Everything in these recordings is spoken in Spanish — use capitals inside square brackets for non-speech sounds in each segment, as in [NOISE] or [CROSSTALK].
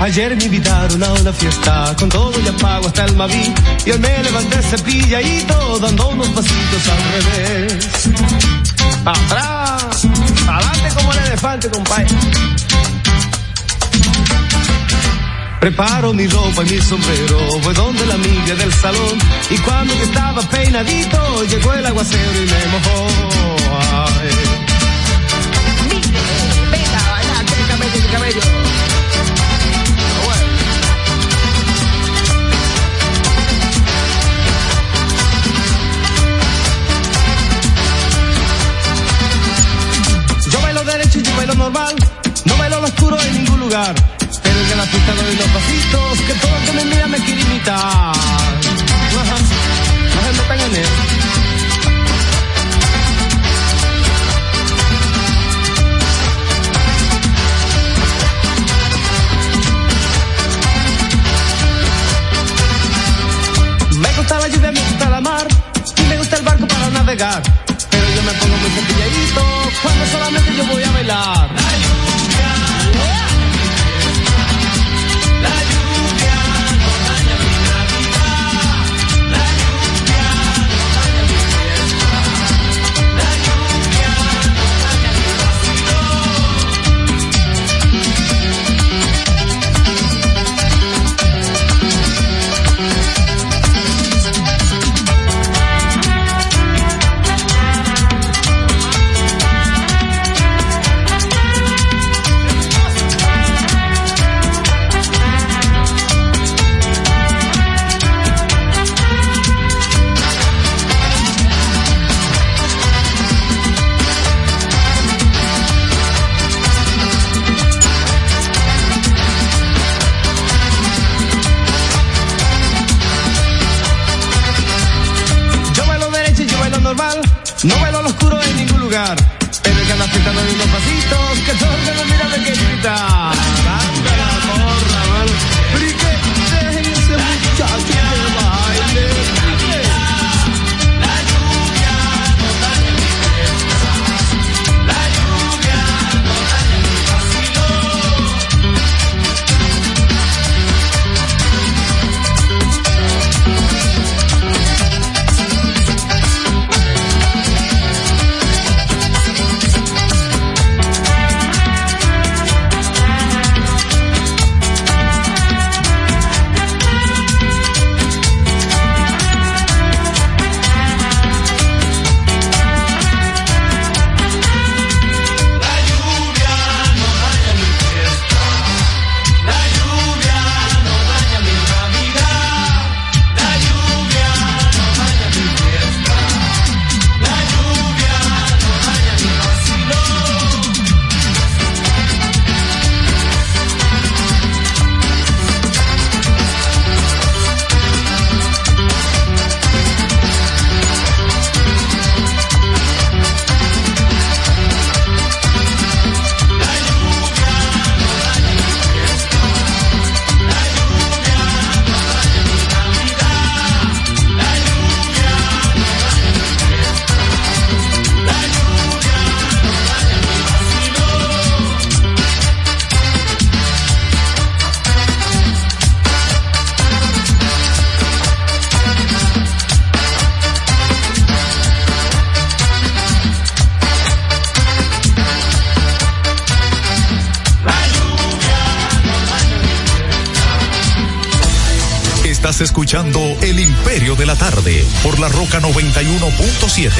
Ayer me invitaron a una fiesta, con todo ya pago hasta el Maví. Y hoy me levanté cepilladito, dando unos pasitos al revés. Atrás, adelante como el elefante, compadre. Preparo mi ropa y mi sombrero, voy donde la amiga del salón. Y cuando estaba peinadito, llegó el aguacero y me mojó. Normal, no bailo lo oscuro en ningún lugar. Pero que en la fiesta doy los pasitos, que todo el que me mira me quiere imitar. Ajá. No se metan. Me gusta la lluvia, me gusta la mar y me gusta el barco para navegar. Pero yo me pongo muy cepilladito cuando solamente yo voy a bailar. Escuchando El Imperio de la Tarde por la Roca 91.7.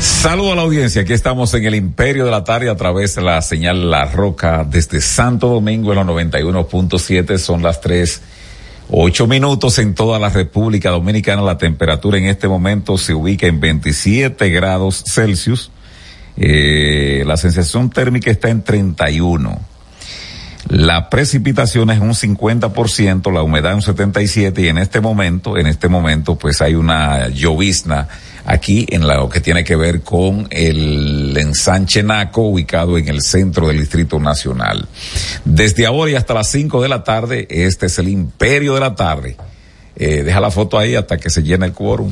Saludo a la audiencia, aquí estamos en el Imperio de la Tarde a través de la señal La Roca desde Santo Domingo en los 91.7, son las tres ocho minutos en toda la República Dominicana, la temperatura en este momento se ubica en 27 grados Celsius, eh, la sensación térmica está en 31, La precipitación es un 50%, la humedad un 77% y en este momento, en este momento pues hay una llovizna aquí en lo que tiene que ver con el ensanche Naco ubicado en el centro del Distrito Nacional. Desde ahora y hasta las 5 de la tarde, este es el imperio de la tarde. Eh, deja la foto ahí hasta que se llene el quórum.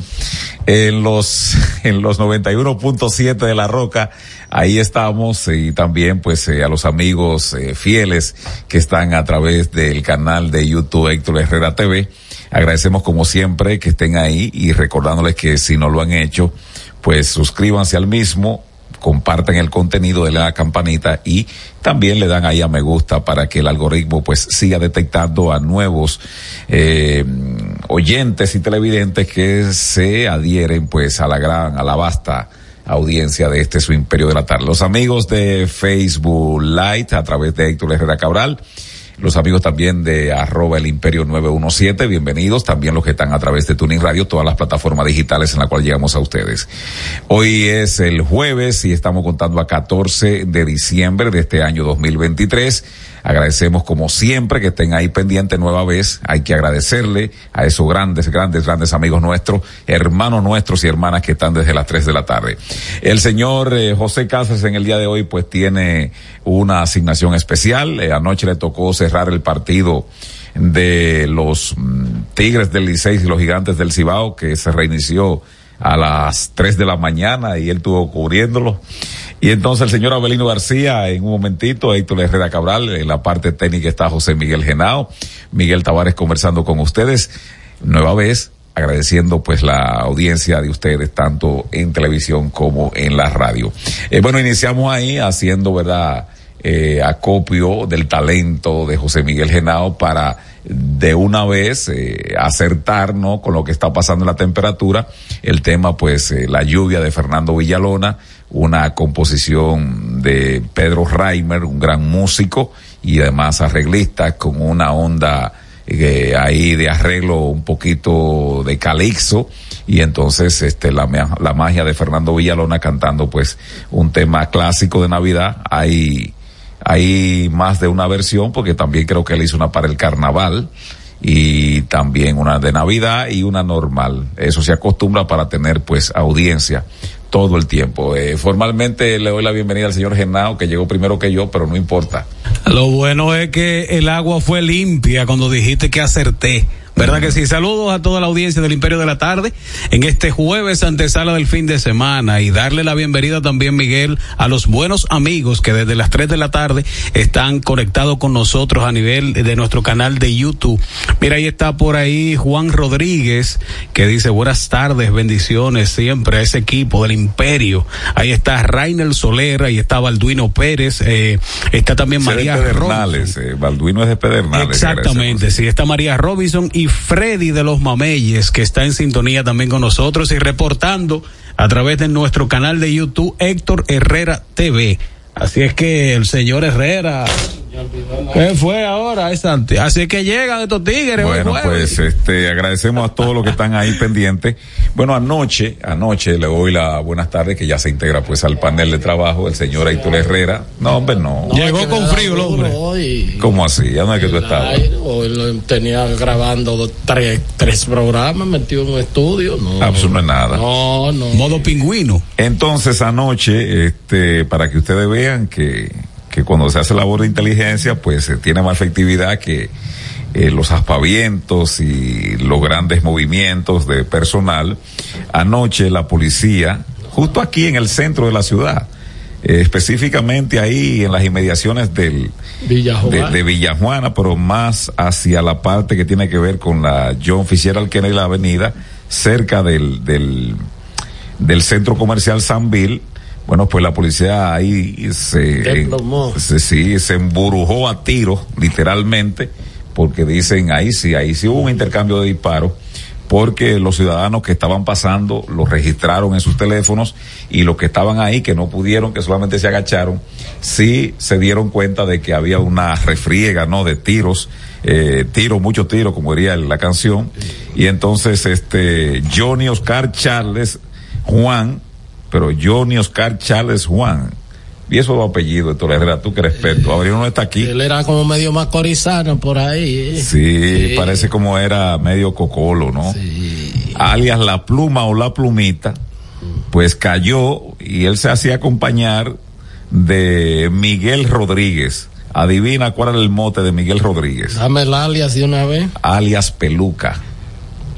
En los, [LAUGHS] en los 91.7 de La Roca, ahí estamos y también pues eh, a los amigos eh, fieles que están a través del canal de YouTube Héctor Herrera TV Agradecemos como siempre que estén ahí y recordándoles que si no lo han hecho, pues suscríbanse al mismo, compartan el contenido de la campanita y también le dan ahí a me gusta para que el algoritmo pues siga detectando a nuevos eh, oyentes y televidentes que se adhieren pues a la gran, a la vasta audiencia de este su imperio de la tarde. Los amigos de Facebook Light a través de Héctor Herrera Cabral los amigos también de arroba el imperio 917, bienvenidos, también los que están a través de Tuning Radio, todas las plataformas digitales en la cual llegamos a ustedes. Hoy es el jueves y estamos contando a 14 de diciembre de este año 2023. Agradecemos como siempre que estén ahí pendientes nueva vez. Hay que agradecerle a esos grandes, grandes, grandes amigos nuestros, hermanos nuestros y hermanas que están desde las 3 de la tarde. El señor eh, José Casas en el día de hoy pues tiene una asignación especial. Eh, anoche le tocó cerrar el partido de los mm, Tigres del Licey y los Gigantes del Cibao que se reinició a las 3 de la mañana y él estuvo cubriéndolo. Y entonces el señor Abelino García, en un momentito, Héctor Herrera Cabral, en la parte técnica está José Miguel Genao, Miguel Tavares conversando con ustedes, nueva vez, agradeciendo pues la audiencia de ustedes, tanto en televisión como en la radio. Eh, bueno, iniciamos ahí haciendo, ¿verdad? Eh, acopio del talento de José Miguel Genao para de una vez eh, acertar ¿no? con lo que está pasando en la temperatura. El tema, pues, eh, la lluvia de Fernando Villalona, una composición de Pedro Reimer, un gran músico y además arreglista con una onda eh, ahí de arreglo un poquito de calixo. Y entonces este la, la magia de Fernando Villalona cantando pues un tema clásico de Navidad. Hay hay más de una versión porque también creo que él hizo una para el carnaval y también una de Navidad y una normal. Eso se acostumbra para tener pues audiencia todo el tiempo. Eh, formalmente le doy la bienvenida al señor Genao, que llegó primero que yo, pero no importa. Lo bueno es que el agua fue limpia cuando dijiste que acerté. ¿Verdad que sí? Saludos a toda la audiencia del Imperio de la Tarde en este jueves antesala del fin de semana y darle la bienvenida también, Miguel, a los buenos amigos que desde las 3 de la tarde están conectados con nosotros a nivel de nuestro canal de YouTube. Mira, ahí está por ahí Juan Rodríguez que dice buenas tardes, bendiciones siempre a ese equipo del Imperio. Ahí está Rainer Soler, ahí está Balduino Pérez, eh, está también María Pedernales, eh, Balduino es de Pedernales. Exactamente, sí, está María Robinson y Freddy de los Mameyes, que está en sintonía también con nosotros y reportando a través de nuestro canal de YouTube Héctor Herrera TV. Así es que el señor Herrera ¿Qué fue ahora? Así que llegan estos tigres. Bueno, pues este, agradecemos a todos los que están ahí pendientes. Bueno, anoche, anoche le doy la buenas tardes que ya se integra pues al panel de trabajo el señor Héctor Herrera. No, hombre, no. Llegó con frío el hombre. ¿Cómo así? ¿Ya no es que tú estabas? Hoy tenía grabando tres, tres programas, metido en un estudio. No, Absolutamente nada. No, no. Modo pingüino. Entonces, anoche, este, para que ustedes vean que que cuando se hace labor de inteligencia, pues tiene más efectividad que eh, los aspavientos y los grandes movimientos de personal. Anoche la policía, justo aquí en el centro de la ciudad, eh, específicamente ahí en las inmediaciones del De, Villajuana, pero más hacia la parte que tiene que ver con la John Fitzgerald Kennedy la avenida, cerca del, del, del centro comercial San Bill, bueno, pues la policía ahí se, se, sí, se emburujó a tiros, literalmente, porque dicen ahí sí, ahí sí hubo un intercambio de disparos, porque los ciudadanos que estaban pasando los registraron en sus teléfonos y los que estaban ahí, que no pudieron, que solamente se agacharon, sí se dieron cuenta de que había una refriega, ¿no? De tiros, eh, tiros, muchos tiros, como diría la canción, y entonces este Johnny Oscar Charles Juan, pero Johnny Oscar Charles Juan, Y esos dos apellidos de Herrera, tú que eres experto. Abrino no está aquí. Él era como medio macorizano por ahí. ¿eh? Sí, parece como era medio cocolo, ¿no? Sí. Alias la pluma o la plumita, pues cayó y él se hacía acompañar de Miguel Rodríguez. Adivina cuál era el mote de Miguel Rodríguez. Dame el alias de una vez. Alias Peluca.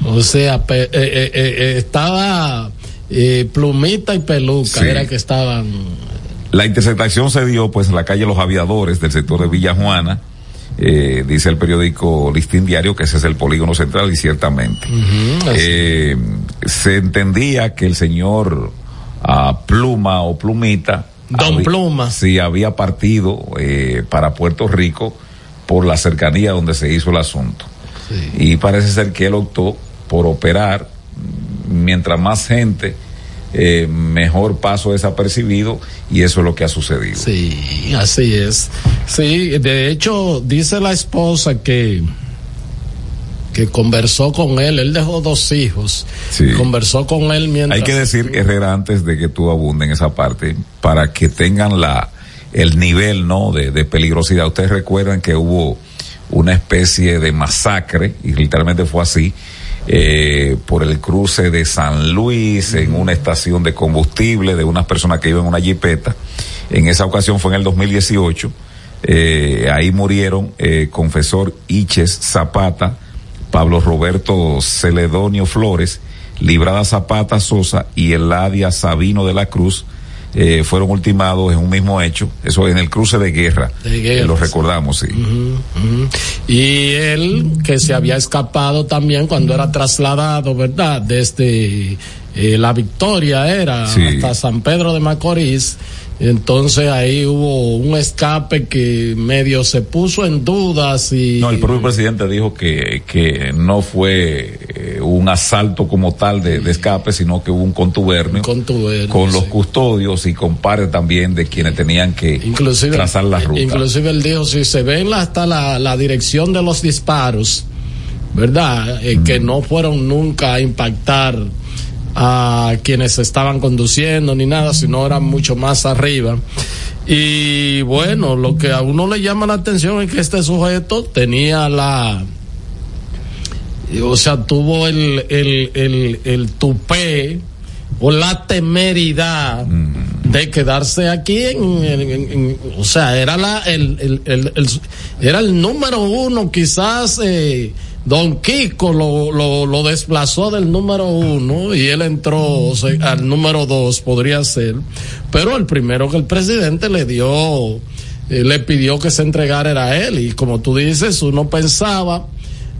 O sea, pe- eh, eh, eh, eh, estaba eh, Plumita y Peluca, Sí. era que estaban. La interceptación se dio pues en la calle Los Aviadores del sector de Villa Juana. Eh, dice el periódico Listín Diario que ese es el polígono central y ciertamente. Eh, se entendía que el señor ah, Pluma o Plumita. Don había- Pluma. Sí, había partido eh, para Puerto Rico por la cercanía donde se hizo el asunto. Y parece ser que él optó por operar mientras más gente, eh, mejor paso desapercibido y eso es lo que ha sucedido. Sí, así es. Sí, de hecho, dice la esposa que que conversó con él, él dejó dos hijos, Sí. conversó con él mientras... Hay que decir, Herrera, antes de que tú abundes en esa parte, para que tengan la el nivel no de, de peligrosidad. Ustedes recuerdan que hubo una especie de masacre, y literalmente fue así, eh, por el cruce de San Luis en una estación de combustible de unas personas que iban en una jipeta. En esa ocasión fue en el 2018. Eh, ahí murieron eh, confesor Iches Zapata, Pablo Roberto Celedonio Flores, Librada Zapata Sosa y Eladia Sabino de la Cruz eh, fueron ultimados en un mismo hecho, eso en el cruce de guerra. De guerra, lo sí. recordamos, sí. Y él, que se había escapado también cuando era trasladado, ¿verdad? Desde eh, La Victoria era Sí. hasta San Pedro de Macorís. Entonces ahí hubo un escape que medio se puso en dudas y... No, el propio presidente dijo que, que no fue un asalto como tal de, de escape, sino que hubo un contubernio Contubernio, con los sí. custodios y con pares también de quienes tenían que inclusive trazar la ruta. inclusive él dijo si se ven hasta la, la dirección de los disparos verdad Eh, que no fueron nunca a impactar a quienes estaban conduciendo ni nada sino eran mucho más arriba y bueno lo que a uno le llama la atención es que este sujeto tenía la o sea, tuvo el, el, el, el tupé o la temeridad de quedarse aquí en, en- en- en- o sea, era la, el, el, el- el- era el número uno, quizás, eh, Don Kiko lo, lo, lo desplazó del número uno y él entró o sea, al número dos, podría ser, pero el primero que el presidente le dio, eh, le pidió que se entregara era él. Y como tú dices, uno pensaba,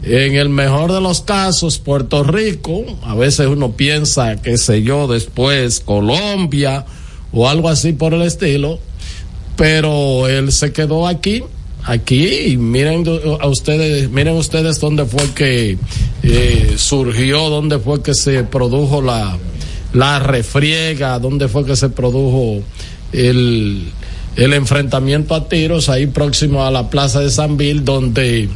en el mejor de los casos, Puerto Rico, a veces uno piensa, qué sé yo, después Colombia o algo así por el estilo, pero él se quedó aquí, aquí, y miren a ustedes, miren ustedes dónde fue que eh, surgió, dónde fue que se produjo la, la refriega, dónde fue que se produjo el, el enfrentamiento a tiros, ahí próximo a la plaza de San Bill, donde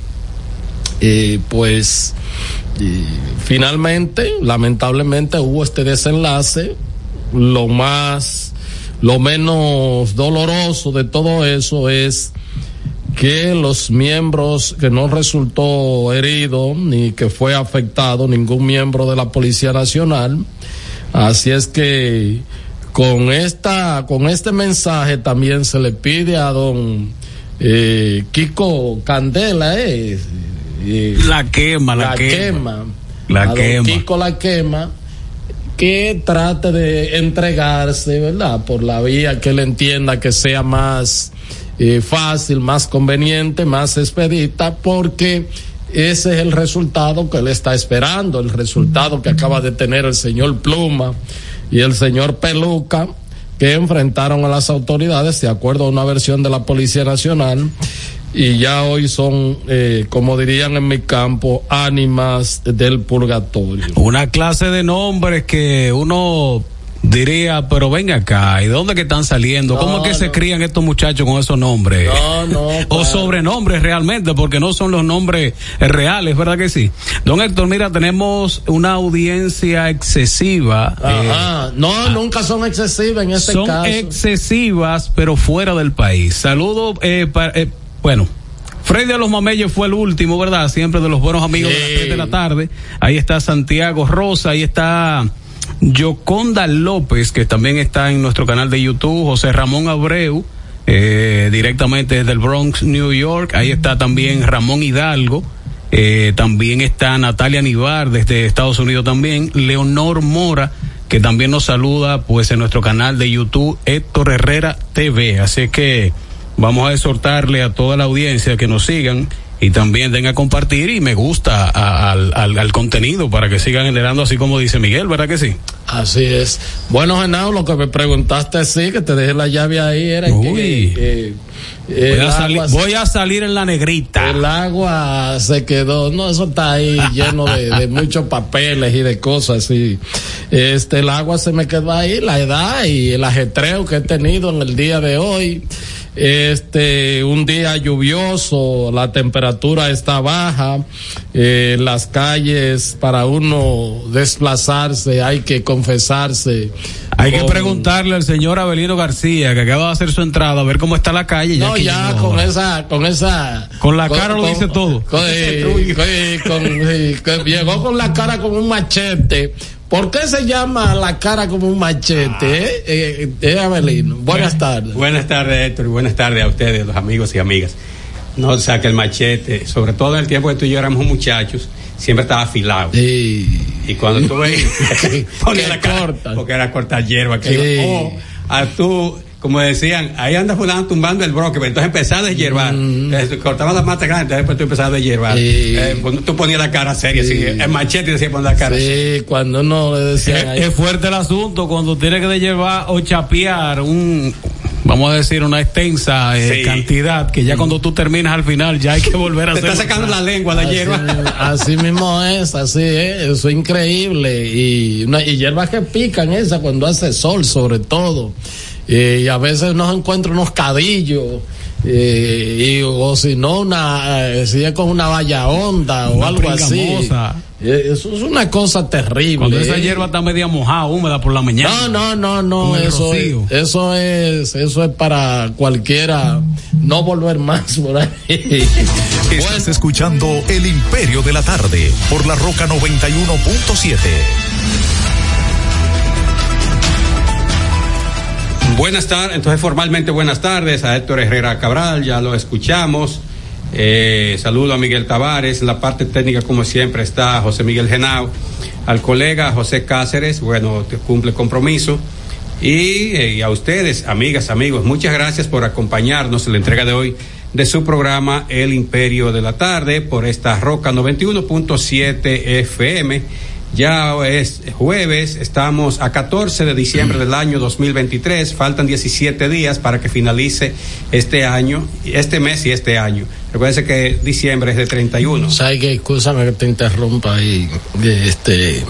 eh, pues finalmente, lamentablemente hubo este desenlace, lo más, lo menos doloroso de todo eso es que los miembros, que no resultó herido ni que fue afectado ningún miembro de la Policía Nacional, así es que con esta, con este mensaje también se le pide a don eh, Kiko Candela, eh, La quema, la, la quema. quema. La A don quema. Kiko la quema. Que trate de entregarse, ¿verdad? Por la vía que él entienda que sea más eh, fácil, más conveniente, más expedita, porque ese es el resultado que él está esperando, el resultado que acaba de tener el señor Pluma y el señor Peluca, que enfrentaron a las autoridades de acuerdo a una versión de la Policía Nacional y ya hoy son, eh, como dirían en mi campo, ánimas del purgatorio. Una clase de nombres que uno diría, pero ven acá, ¿y dónde que están saliendo? ¿Cómo No, es que se crían estos muchachos con esos nombres? No, no, o sobrenombres realmente, porque no son los nombres reales, ¿verdad que sí? Don Héctor, mira, tenemos una audiencia excesiva. eh, Ajá. No, nunca son excesivas en este son caso. excesivas, pero fuera del país. Saludos, eh, pa- eh, bueno. Freddy de los Mameyes fue el último, ¿verdad? Siempre de los buenos amigos de las Sí. 3 de la tarde. Ahí está Santiago Rosa, ahí está Yoconda López, que también está en nuestro canal de YouTube, José Ramón Abreu, eh, directamente desde el Bronx, New York. Ahí está también Ramón Hidalgo. Eh, también está Natalia Nivar desde Estados Unidos también. Leonor Mora, que también nos saluda pues en nuestro canal de YouTube, Héctor Herrera TV. Así que vamos a exhortarle a toda la audiencia que nos sigan y también den a compartir y me gusta a- al, al- al contenido para que sigan generando así como dice Miguel, ¿verdad que sí? Así es. Bueno, Genao, lo que me preguntaste, sí, que te dejé la llave ahí, era Uy. que eh, Voy el, a, salir, agua, voy a salir en la negrita. el agua se quedó, no, eso está ahí [LAUGHS] lleno de, de muchos papeles y de cosas, y este, el agua se me quedó ahí, la edad y el ajetreo que he tenido en el día de hoy. Este, un día lluvioso, la temperatura está baja, eh, las calles para uno desplazarse hay que confesarse. Hay que con- preguntarle al señor Abelino García, que acaba de hacer su entrada, a ver cómo está la calle. No, que ya llegó con esa, con esa. Con la cara lo dice todo. con- eh, con- con- eh, con- llegó con la cara como un machete. ¿Por qué se llama la cara como un machete? eh? Eh, eh, Abelino. Buenas tardes. Buenas tardes, Héctor, y buenas tardes a ustedes, los amigos y amigas. No, o sea, que el machete, sobre todo en el tiempo que tú y yo éramos muchachos, siempre estaba afilado. Sí. Y cuando tú veías, [LAUGHS] [LAUGHS] ponía la cara, corta. porque era cortar hierba. Que Sí. o a tú, como decían, ahí anda fulano tumbando el broque, pero entonces empezaba a deshiervar. Eh, Cortaba la mata grande, entonces después tú empezabas a deshiervar. Mm. Sí. Eh, pues, tú ponías la cara seria, Sí. así, el machete decía poner la cara seria. Sí, cuando uno le decían ahí. Es fuerte el asunto cuando tiene que llevar o chapear un, vamos a decir, una extensa eh, Sí. cantidad, que ya cuando tú terminas al final ya hay que volver a Te hacer. está sacando la lengua la Así, hierba. así mismo es, así es, eso es increíble. Y, una, y hierbas que pican esa cuando hace sol, sobre todo. Eh, y a veces uno encuentra unos cadillos. eh, y, o si no, una, eh, si es con una valla honda o algo así. pringamosa. Eso es una cosa terrible. Cuando esa hierba está media mojada, húmeda por la mañana. No, no, no, no, eso es, eso es, eso es para cualquiera no volver más por ahí. [LAUGHS] Estás escuchando El Imperio de la Tarde por la Roca 91.7. Buenas tardes, entonces formalmente buenas tardes a Héctor Herrera Cabral, ya lo escuchamos. Eh, saludo a Miguel Tavares, en la parte técnica como siempre está José Miguel Genao, al colega José Cáceres, bueno, te cumple compromiso. Y, eh, y a ustedes, amigas, amigos, muchas gracias por acompañarnos en la entrega de hoy de su programa El Imperio de la Tarde por esta Roca 91.7 FM. Ya es jueves, estamos a 14 de diciembre del año 2023, faltan 17 días para que finalice este año, este mes y este año. Recuérdense que diciembre es de 31. ¿Sabes que Escúchame que te interrumpa ahí. Este,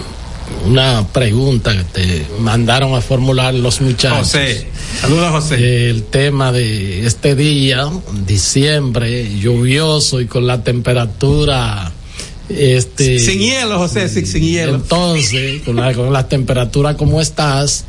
una pregunta que te mandaron a formular los muchachos. José, saludos José. El tema de este día, diciembre, lluvioso y con la temperatura. Este, sin hielo, José, sin, sin hielo. Entonces, con la, con la temperatura como estás,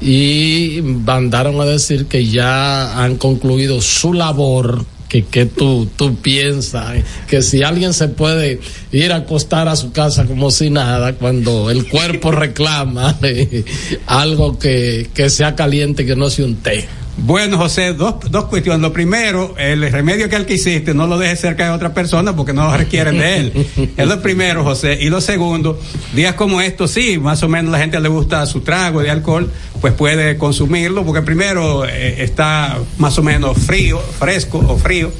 y mandaron a decir que ya han concluido su labor. Que, que tú, tú piensas que si alguien se puede ir a acostar a su casa como si nada, cuando el cuerpo [LAUGHS] reclama eh, algo que, que sea caliente, que no sea un té. Bueno, José, dos, dos cuestiones. Lo primero, el remedio que el que hiciste, no lo dejes cerca de otra persona porque no lo requieren de él. [LAUGHS] es lo primero, José. Y lo segundo, días como estos, sí, más o menos la gente le gusta su trago de alcohol, pues puede consumirlo porque primero eh, está más o menos frío, fresco o frío.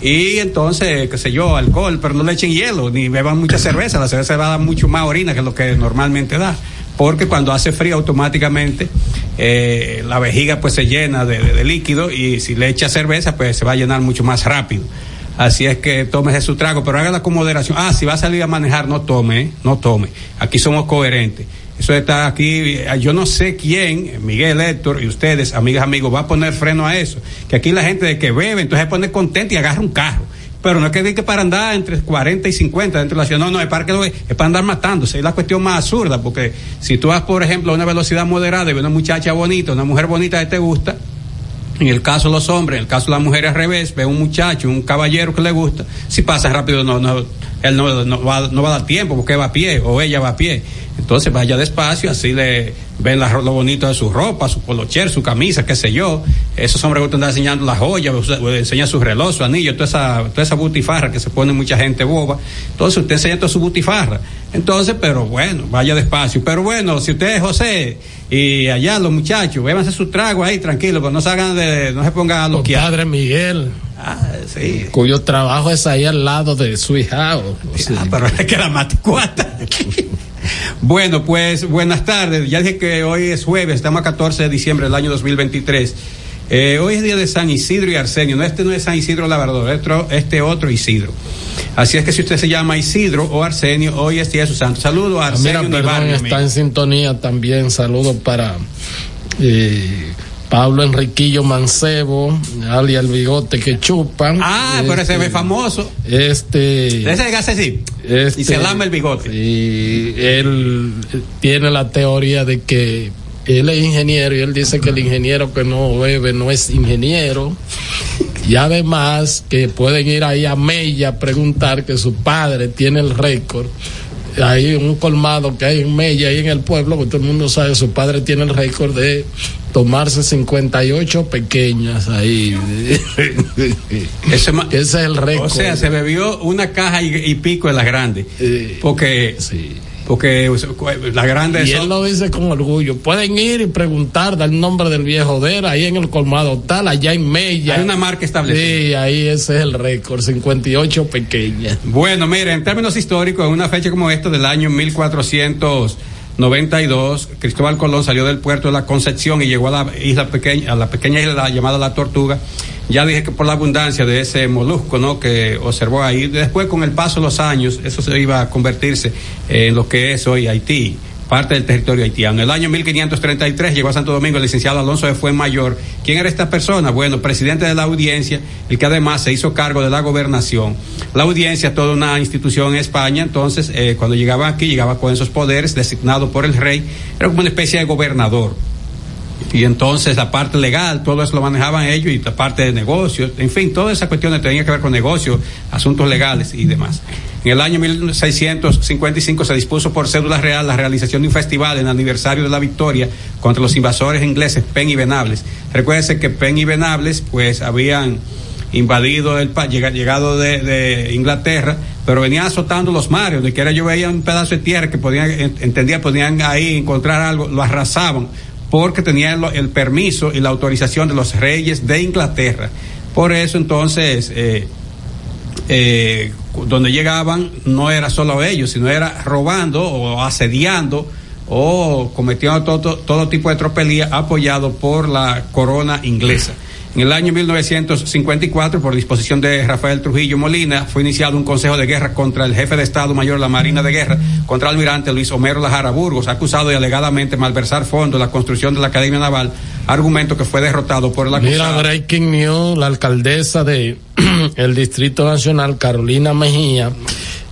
Y entonces, qué sé yo, alcohol, pero no le echen hielo, ni beban mucha cerveza. La cerveza va a dar mucho más orina que lo que normalmente da. Porque cuando hace frío automáticamente eh, la vejiga pues se llena de, líquido y si le echa cerveza pues se va a llenar mucho más rápido. Así es que tómese su trago, pero hágala con moderación. Ah, si va a salir a manejar, no tome, ¿eh? no tome. Aquí somos coherentes. Eso está aquí, eh, yo no sé quién, Miguel Héctor y ustedes, amigas, amigos, va a poner freno a eso. Que aquí la gente de que bebe, entonces se pone contenta y agarra un carro. Pero no es que diga que para andar entre 40 y 50 dentro de la ciudad, no, no, es para, que es para andar matándose. Es la cuestión más absurda, porque si tú vas, por ejemplo, a una velocidad moderada y ves una muchacha bonita, una mujer bonita que te gusta, en el caso de los hombres, en el caso de las mujeres al revés, ve un muchacho, un caballero que le gusta, si pasa rápido, no, no, él no, no, va, no va a dar tiempo porque va a pie o ella va a pie. Entonces vaya despacio, así le ven la, lo bonito de su ropa, su polocher, su camisa, qué sé yo. Esos hombres que están enseñando las joyas, enseña su reloj, su anillo, toda esa, toda esa butifarra que se pone mucha gente boba. Entonces usted enseña toda su butifarra. Entonces, pero bueno, vaya despacio. Pero bueno, si usted es José y allá los muchachos, bébanse su trago ahí tranquilo, pero no se hagan de, no se pongan a loquear. Padre Miguel. Ah, sí. Cuyo trabajo es ahí al lado de su hijao. Ah, pero es que la maticuata. [LAUGHS] bueno, pues buenas tardes. Ya dije que hoy es jueves, estamos a 14 de diciembre del año 2023. Eh, hoy es día de San Isidro y Arsenio. No, este no es San Isidro Labrador, este, este otro Isidro. Así es que si usted se llama Isidro o Arsenio, hoy es día de su santo. Saludo a Ah, Arsenio Mira, perdón, Nibarrio, está amigo. en sintonía también. Saludos para eh, Pablo Enriquillo Mancebo, alias el bigote que chupan. Ah, pero ese Este, es famoso. Este. Ese hace así. este, y se lama el bigote. Y él tiene la teoría de que él es ingeniero y él dice que el ingeniero que no bebe no es ingeniero. Y además que pueden ir ahí a Mella a preguntar que su padre tiene el récord. Hay un colmado que hay en Mella, ahí en el pueblo, que todo el mundo sabe, su padre tiene el récord de tomarse 58 pequeñas ahí. [LAUGHS] Ese, es el récord. o sea, se bebió una caja y, y pico de las grandes. Porque, sí. Porque las grandes Y son- él lo dice con orgullo. Pueden ir y preguntar, dar el nombre del viejo de él, ahí en el colmado tal, allá en Mella. Hay una marca establecida. Sí, ahí ese es el récord, 58 pequeñas. Bueno, mire, en términos históricos, en una fecha como esta del año 1492, Cristóbal Colón salió del puerto de la Concepción y llegó a la isla pequeña, a la pequeña isla llamada La Tortuga. Ya dije que por la abundancia de ese molusco, ¿no? Que observó ahí. Después, con el paso de los años, eso se iba a convertirse en lo que es hoy Haití parte del territorio haitiano. En el año 1533 llegó a Santo Domingo el licenciado Alonso de Fuenmayor. ¿Quién era esta persona? Bueno, presidente de la audiencia, el que además se hizo cargo de la gobernación. La audiencia, toda una institución en España, entonces eh, cuando llegaba aquí, llegaba con esos poderes designados por el rey, era como una especie de gobernador. Y entonces la parte legal, todo eso lo manejaban ellos y la parte de negocios, en fin, todas esas cuestiones tenían que ver con negocios, asuntos legales y demás. En el año 1655 se dispuso por cédula real la realización de un festival en el aniversario de la victoria contra los invasores ingleses Penn y Venables. Recuérdense que Penn y Venables pues habían invadido el país, llegado de, Inglaterra, pero venían azotando los mares, de que era yo veía un pedazo de tierra que podían, entendía, podían ahí encontrar algo, lo arrasaban porque tenían el, el, permiso y la autorización de los reyes de Inglaterra. Por eso entonces, eh, eh, donde llegaban no era solo ellos, sino era robando o asediando o cometiendo todo, todo tipo de tropelía apoyado por la corona inglesa. En el año 1954, por disposición de Rafael Trujillo Molina, fue iniciado un consejo de guerra contra el jefe de Estado Mayor de la Marina de Guerra, contra el almirante Luis Homero Lajara Burgos, acusado de alegadamente malversar fondos en la construcción de la Academia Naval, argumento que fue derrotado por acusado. Mira, breaking news, la alcaldesa de [CLEARS THROAT] el Distrito Nacional, Carolina Mejía,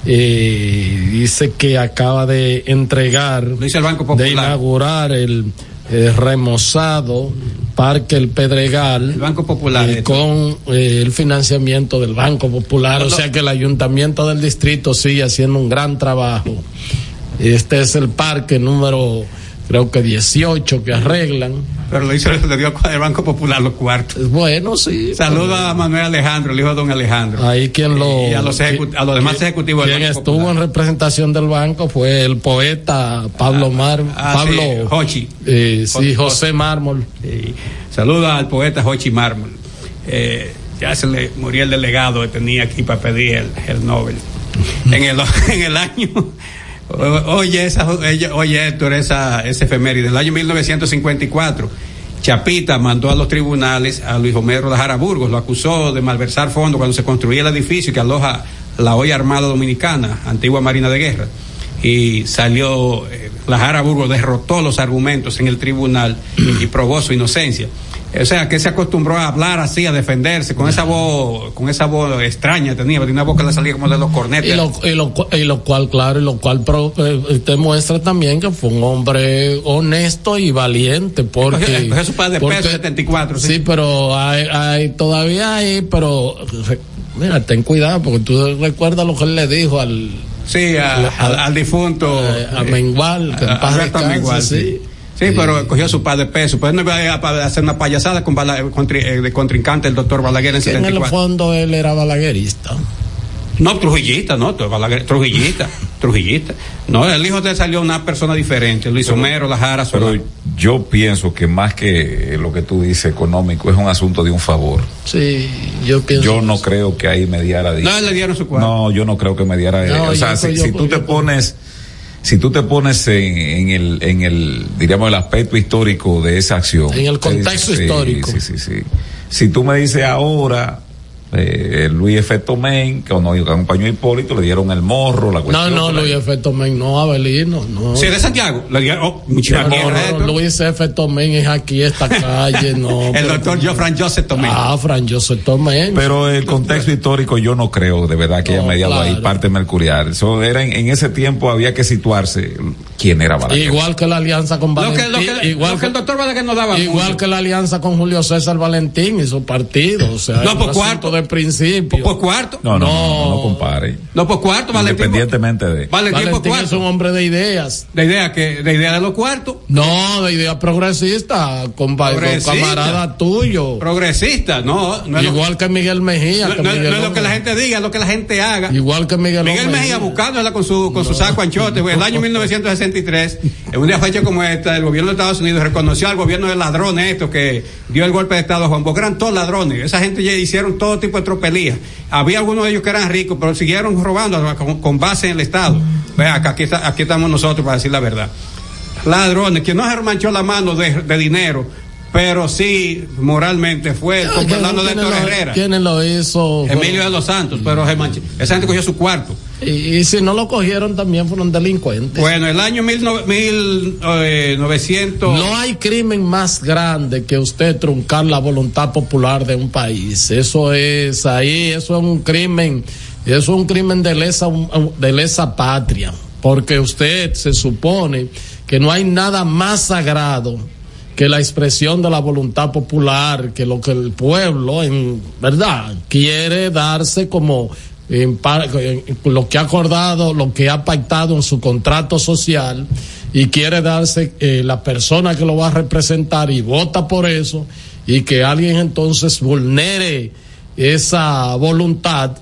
eh, dice que acaba de entregar, dice el Banco Popular. de inaugurar el, el remozado Parque El Pedregal. El Banco Popular. Eh, con eh, el financiamiento del Banco Popular. No, o no. sea que el ayuntamiento del distrito sigue haciendo un gran trabajo. Este es el parque número, creo que 18 que arreglan. Pero lo hizo, le dio al Banco Popular los cuartos. Bueno, sí. Saluda a Manuel Alejandro, el hijo de don Alejandro. Ahí quien lo. Y a los, ejecu- a los demás ejecutivos del Quien Banco estuvo Popular. en representación del banco fue el poeta Pablo Mar. Ah, Pablo. sí, Hochi. eh, sí, José Mármol. Sí. Saluda al poeta Hochi Mármol. Eh, ya se le murió el delegado que tenía aquí para pedir el, el Nobel. [LAUGHS] en, el, [LAUGHS] en el año. Oye, esa, oye, Héctor, esa, ese efeméride. Del año 1954, Chapita mandó a los tribunales a Luis Homero Lajara Burgos, lo acusó de malversar fondos cuando se construía el edificio que aloja la hoy Armada Dominicana, antigua Marina de Guerra. y salió, eh, la Jara Burgos derrotó los argumentos en el tribunal y probó su inocencia. O sea, que se acostumbró a hablar así, a defenderse, con esa voz, con esa voz extraña tenía, tenía una voz que le salía como de los cornetes. Y lo, y lo, y lo cual, claro, y lo cual pro- eh, demuestra también que fue un hombre honesto y valiente, porque... Cogió- cogió su par de porque- pesos, 74, sí. Sí, pero hay, hay, todavía hay, pero... Mira, ten cuidado, porque tú recuerdas lo que él le dijo al... Sí, a- al, al difunto. eh, a Mengual, que en a- paz descanse, Mengual, sí. sí. Sí, pero cogió su par de pesos. Pues no iba a hacer una payasada con Bala- contri- eh, de contrincante el doctor Balaguer en Que en el 74. fondo él era balaguerista. No, Trujillista, no, Balaguer, Trujillista, [LAUGHS] Trujillista. No, el hijo de él salió una persona diferente, Luis Homero, La Jara, Pero Solano. yo pienso que más que lo que tú dices económico es un asunto de un favor. Sí, yo pienso... Yo no creo que ahí mediara. di- No, le dieron su cuarto. No, yo no creo que mediara. No, o sea, yo- si, yo- si tú yo- te pones, si tú te pones en, en el, en el, diríamos el aspecto histórico de esa acción. En el contexto histórico. Sí, sí, sí. Si tú me dices ahora, eh, Luis F. Tomén, que cuando acompañó a Hipólito, le dieron el morro, la No, cuestión. no, ahí. Luis F. Tomén, no, Abelino, no. Sí, de Santiago. Dieron, oh, No, no. Luis F. Tomén es aquí, esta [LAUGHS] calle, no. El pero- doctor Jofran Joseph Tomé. Ah, Fran Joseph Tomén. Pero el contexto histórico yo no creo de verdad que haya No, mediado ahí parte mercurial. Eso era en, en ese tiempo había que situarse quién era Balaguer. Igual que la alianza con lo que, Valentín. lo que, igual lo que el doctor Balaguer no daba. Igual mucho. que la alianza con Julio César Valentín y su partido. O sea, No, por cuarto. De principio. Por cuarto. No, no, no, No. no, no compare. No, por cuarto, Valentín. Independientemente de. Valentín, por Valentín es cuarto. un hombre de ideas. De idea que, de idea de los cuartos. No, de ideas progresistas, con, camarada tuyo. Progresista, no, no es lo- Igual que Miguel Mejía. no, que no- Miguel no es lo que la gente diga, es lo que la gente haga. Igual que Miguel Miguel Gómez. Mejía buscándola con su, con su saco anchote. El año [LAUGHS] 1963, en una fecha como esta, el gobierno de Estados Unidos reconoció al gobierno de ladrones esto que dio el golpe de Estado a Juan Bosch. Eran todos ladrones. Esa gente ya hicieron todo tipo de tropelías. Había algunos de ellos que eran ricos, pero siguieron robando con, con base en el Estado. Vea, aquí, está- aquí estamos nosotros para decir la verdad. Ladrones, que no se manchó la mano de, de dinero, pero sí moralmente fue, como ¿Quién- hablando de Héctor Herrera. ¿Quién lo hizo? Emilio de los Santos, pero se manchó. Esa gente cogió su cuarto. Y, y si no lo cogieron también fueron delincuentes. Bueno, el año mil no- mil, eh, 900. No hay crimen más grande que usted truncar la voluntad popular de un país. Eso es ahí, eso es un crimen, eso es un crimen de lesa, de lesa patria. Porque usted se supone que no hay nada más sagrado que la expresión de la voluntad popular, que lo que el pueblo, en verdad, quiere darse como lo que ha acordado, lo que ha pactado en su contrato social y quiere darse eh, la persona que lo va a representar y vota por eso y que alguien entonces vulnere esa voluntad.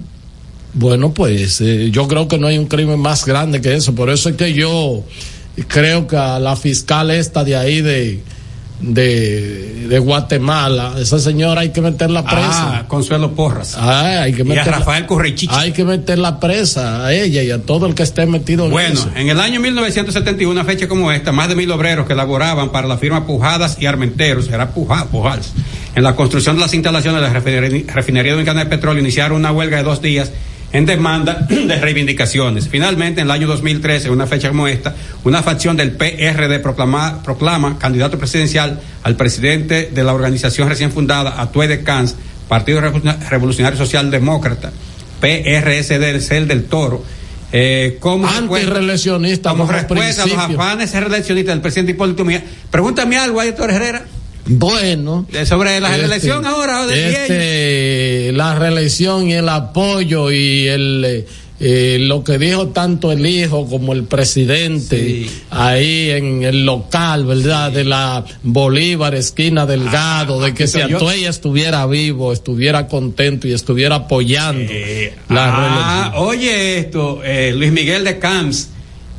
Bueno, pues eh, yo creo que no hay un crimen más grande que eso. Por eso es que yo creo que la fiscal esta de ahí de, de, de Guatemala, esa señora hay que meterla presa. Ah, Consuelo Porras. Ah, hay que y a meterla, Rafael Correchichi. hay que meterla presa a ella y a todo el que esté metido en Bueno, eso. en el año 1971, una fecha como esta, más de mil obreros que laboraban para la firma Pujadas y Armenteros, era Puja, Pujals, en la construcción de las instalaciones de la refinería, refinería dominicana de petróleo, iniciaron una huelga de dos días en demanda [CLEARS THROAT] de reivindicaciones. Finalmente, en el año 2013, en una fecha como esta, una facción del PRD proclama, proclama candidato presidencial al presidente de la organización recién fundada, Atue de Cans, Partido Revolucionario Social Demócrata, PRSD, el CEL del Toro, eh, como Antirreeleccionista como respuesta a los afanes reeleccionistas del presidente Hipólito Mejía. Pregúntame algo ahí, doctor Herrera, Bueno. sobre la Este, reelección ahora. de este, la reelección y el apoyo y el eh, eh, lo que dijo tanto el hijo como el presidente Sí. ahí en el local, ¿verdad? De la Bolívar, esquina Delgado, de que si Atuella estuviera vivo, estuviera contento y estuviera apoyando Eh, la ah, reelección. oye esto, eh, Luis Miguel de Camps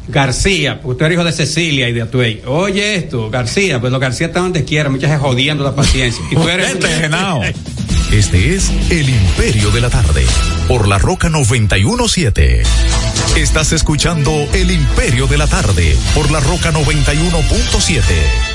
García, porque tú eres hijo de Cecilia y de Atuey. Oye esto, García, pues García están donde quiera, muchas veces jodiendo la paciencia. Y tú. Este es El Imperio de la Tarde, por la Roca 917. Estás escuchando El Imperio de la Tarde, por la Roca 91.7.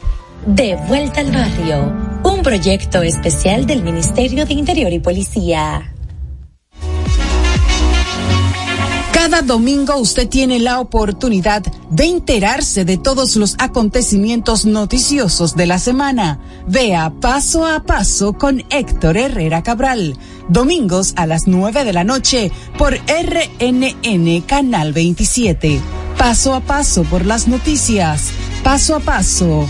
De vuelta al barrio, un proyecto especial del Ministerio de Interior y Policía. Cada domingo usted tiene la oportunidad de enterarse de todos los acontecimientos noticiosos de la semana. Vea paso a paso con Héctor Herrera Cabral. Domingos a las 9 de la noche por RNN Canal 27. Paso a paso por las noticias. Paso a paso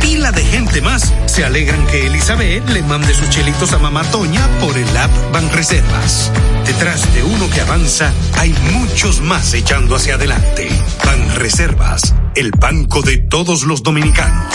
pila de gente más se alegran que Elizabeth le mande sus chelitos a Mamá Toña por el app Banreservas. Detrás de uno que avanza hay muchos más echando hacia adelante. Banreservas, el banco de todos los dominicanos.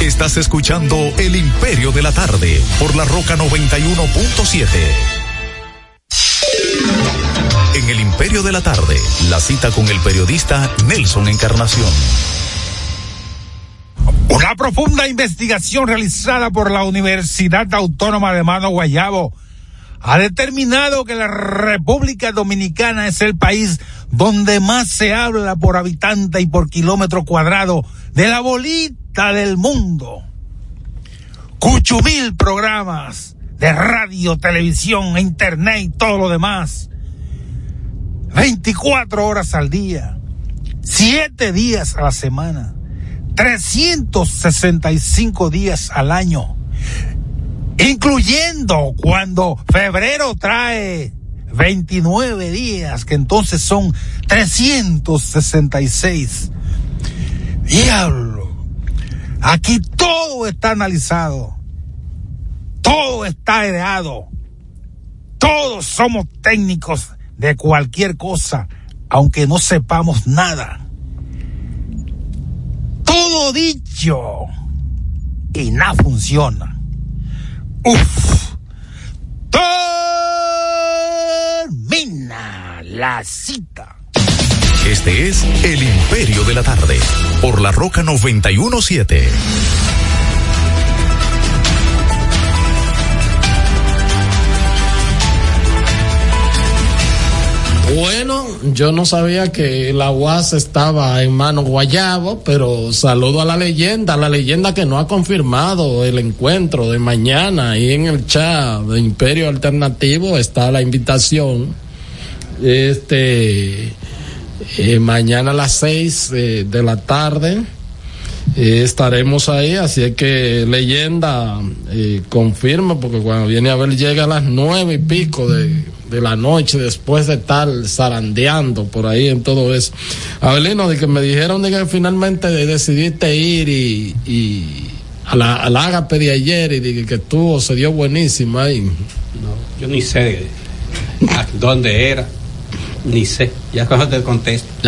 Estás escuchando El Imperio de la Tarde por la Roca 91.7. En El Imperio de la Tarde, la cita con el periodista Nelson Encarnación. Una profunda investigación realizada por la Universidad Autónoma de Mano Guayabo ha determinado que la República Dominicana es el país donde más se habla por habitante y por kilómetro cuadrado de la bolita del mundo. Cuchumil programas de radio, televisión, internet y todo lo demás. 24 horas al día, 7 días a la semana, 365 días al año, incluyendo cuando febrero trae 29 días, que entonces son 366. Diablo, aquí todo está analizado, todo está ideado, todos somos técnicos de cualquier cosa, aunque no sepamos nada. Todo dicho y nada funciona. Uf. Termina la cita. Este es El Imperio de la Tarde, por la Roca 917. Bueno, yo no sabía que la UAS estaba en manos guayabo, pero saludo a la leyenda, la leyenda que no ha confirmado el encuentro de mañana ahí en el chat de Imperio Alternativo está la invitación. Este eh, mañana a las seis eh, de la tarde eh, estaremos ahí, así es que leyenda confirma, porque cuando viene a ver llega a las nueve y pico de, de la noche después de estar zarandeando por ahí en todo eso. Abelino, de que me dijeron de que finalmente decidiste ir y, y a la, ágape de ayer y de que, que estuvo, se dio buenísima ahí. Yo ni sé dónde era, ni sé. Ya cuando te contesto. [LAUGHS]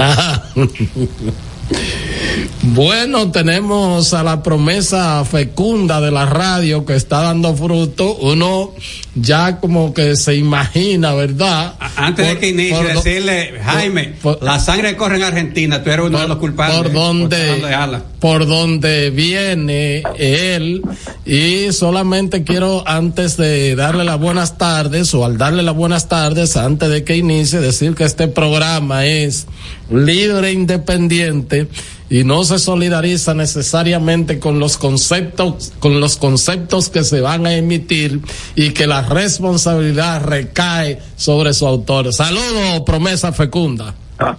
Bueno, tenemos a la promesa fecunda de la radio que está dando fruto. Uno ya como que se imagina, ¿verdad? Antes de Por- que inicie, por decirle, Jaime, la sangre corre en Argentina, tú eres uno de los culpables. por donde por donde viene él y solamente quiero antes de darle las buenas tardes o al darle las buenas tardes antes de que inicie decir que este programa es libre e independiente y no se solidariza necesariamente con los conceptos con los conceptos que se van a emitir y que la responsabilidad recae sobre su autor. Saludos, promesa fecunda.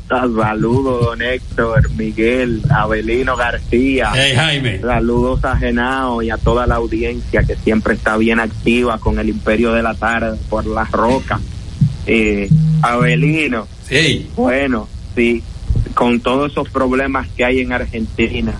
Saludos, don Héctor, Miguel, Abelino García. Hey, Jaime. Saludos a Genao y a toda la audiencia que siempre está bien activa con el Imperio de la Tarde por la roca. Eh, Abelino. Sí. Bueno, sí, con todos esos problemas que hay en Argentina,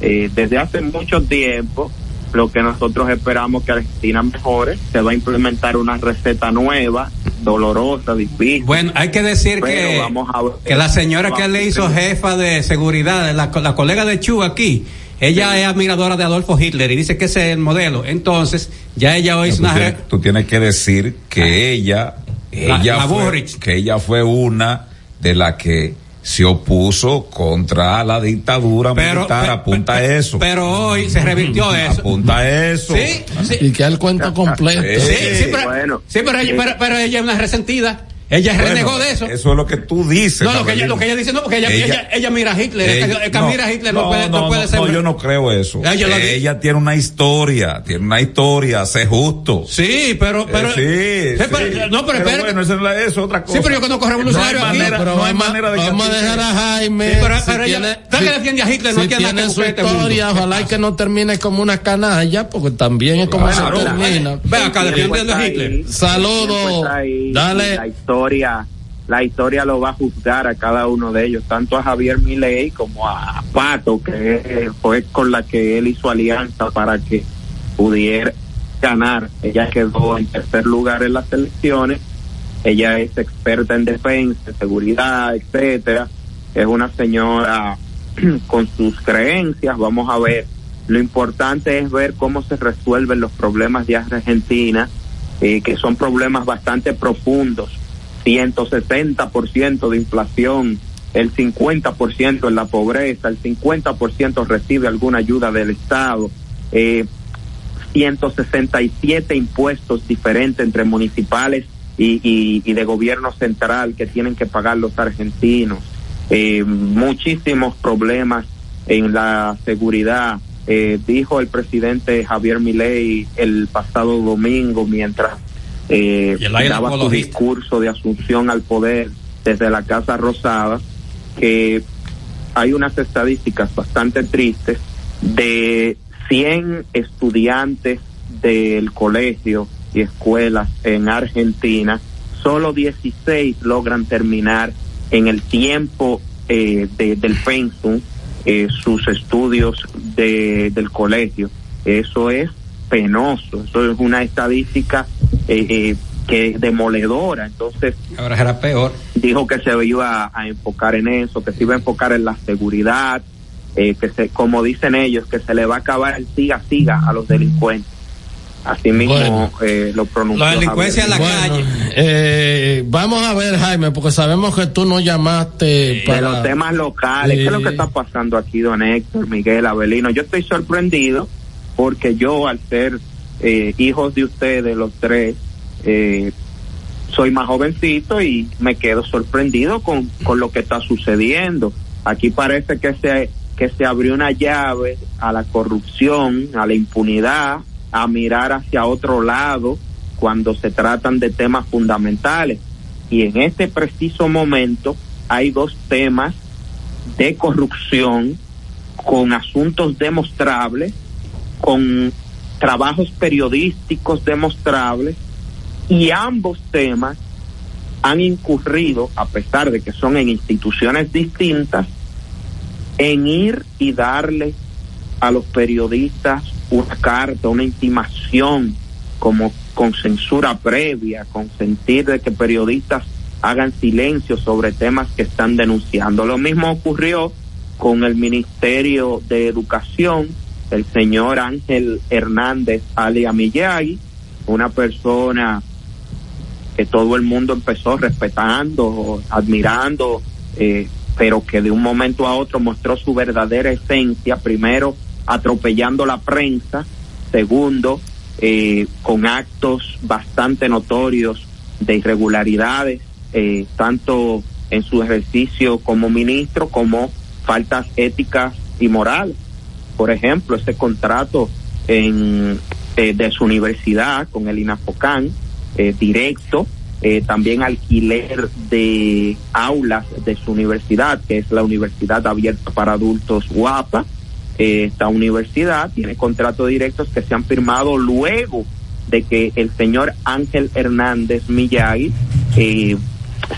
eh, desde hace mucho tiempo, lo que nosotros esperamos que Argentina mejore, se va a implementar una receta nueva, dolorosa, difícil. Bueno, hay que decir que, vamos a ver. que la señora que le hizo jefa de seguridad, la, la colega de Chu aquí, ella es admiradora de Adolfo Hitler y dice que ese es el modelo. Entonces, ya ella hoy hizo tú, una... tienes, tú tienes que decir que ella, La- ella la fue, Burrich. que ella fue una de las que se opuso contra la dictadura Pero- militar. pe- apunta a eso. Pero hoy se revirtió eso. Apunta a eso. Sí, sí. Y que el cuento completo. Sí, sí, pero, Bueno, sí, pero, ella, pero, pero ella es una resentida. Ella Bueno, renegó de eso. Eso es lo que tú dices. No, lo que, ella, lo que ella dice, no, porque ella, Ella- ella, ella mira a Hitler. Ella- el que- mira a Hitler no, puede, no, puede ser. no, yo no creo eso. Ella dice. Ella tiene una historia, tiene una historia, sé justo. Sí, pero, pero, Eh, sí, Sí, pero- no, pero espérate. bueno, eso es, la- eso es otra cosa. Sí, pero yo conozco revolucionarios no hay aquí. manera, Pero no hay vamos, manera de que vamos a dejar a Jaime. Sí, pero- si pero ella- tiene- tú que defiende a Hitler, no si tiene que su este historia, ojalá y que no termine como una canalla, porque también es como se termina. Ve acá, a Hitler. Saludos. Dale. La historia, lo va a juzgar a cada uno de ellos, tanto a Javier Milei como a Pato, que fue con la que él hizo alianza para que pudiera ganar. Ella quedó en tercer lugar en las elecciones. Ella es experta en defensa, en seguridad, etcétera. Es una señora [CLEARS THROAT] con sus creencias. Vamos a ver. Lo importante es ver cómo se resuelven los problemas de Argentina, eh, que son problemas bastante profundos. 160% de inflación, el 50% en la pobreza, el 50% recibe alguna ayuda del Estado, eh, 167 impuestos diferentes entre municipales y, de gobierno central que tienen que pagar los argentinos, eh, muchísimos problemas en la seguridad. Eh, dijo el presidente Javier Milei el pasado domingo mientras eh, daba su discurso de asunción al poder desde la Casa Rosada que hay unas estadísticas bastante tristes de 100 estudiantes del colegio y escuelas en Argentina, solo 16 logran terminar en el tiempo eh, de- del pensum eh, sus estudios de- del colegio. Eso es penoso, eso es una estadística eh, eh, que demoledora. Entonces, Ahora será peor. dijo que se iba a enfocar en eso, que se iba a enfocar en la seguridad, eh, que se, como dicen ellos, que se le va a acabar el siga siga a los delincuentes. Así mismo Bueno. eh, lo pronunció. La delincuencia Bueno, eh, vamos a ver, Jaime, porque sabemos que tú no llamaste de para los temas locales. ¿Qué es lo que está pasando aquí, don Héctor, Miguel, Abelino? Yo estoy sorprendido porque yo, al ser eh, hijos de ustedes, los tres, eh, soy más jovencito y me quedo sorprendido con, con lo que está sucediendo. Aquí parece que se, que se abrió una llave a la corrupción, a la impunidad, a mirar hacia otro lado cuando se tratan de temas fundamentales. Y en este preciso momento hay dos temas de corrupción con asuntos demostrables, con trabajos periodísticos demostrables y ambos temas han incurrido, a pesar de que son en instituciones distintas, en ir y darle a los periodistas una carta, una intimación, como con censura previa, con sentir de que periodistas hagan silencio sobre temas que están denunciando. Lo mismo ocurrió con el Ministerio de Educación, el señor Ángel Hernández alia Miyagi, una persona que todo el mundo empezó respetando, admirando, eh, pero que de un momento a otro mostró su verdadera esencia, primero atropellando la prensa, segundo, eh, con actos bastante notorios de irregularidades, eh, tanto en su ejercicio como ministro como faltas éticas y morales. Por ejemplo, ese contrato en, eh, de su universidad con el INAFOCAN, eh, directo, eh, también alquiler de aulas de su universidad, que es la Universidad Abierta para Adultos Guapa. Eh, esta universidad tiene contratos directos que se han firmado luego de que el señor Ángel Hernández eh,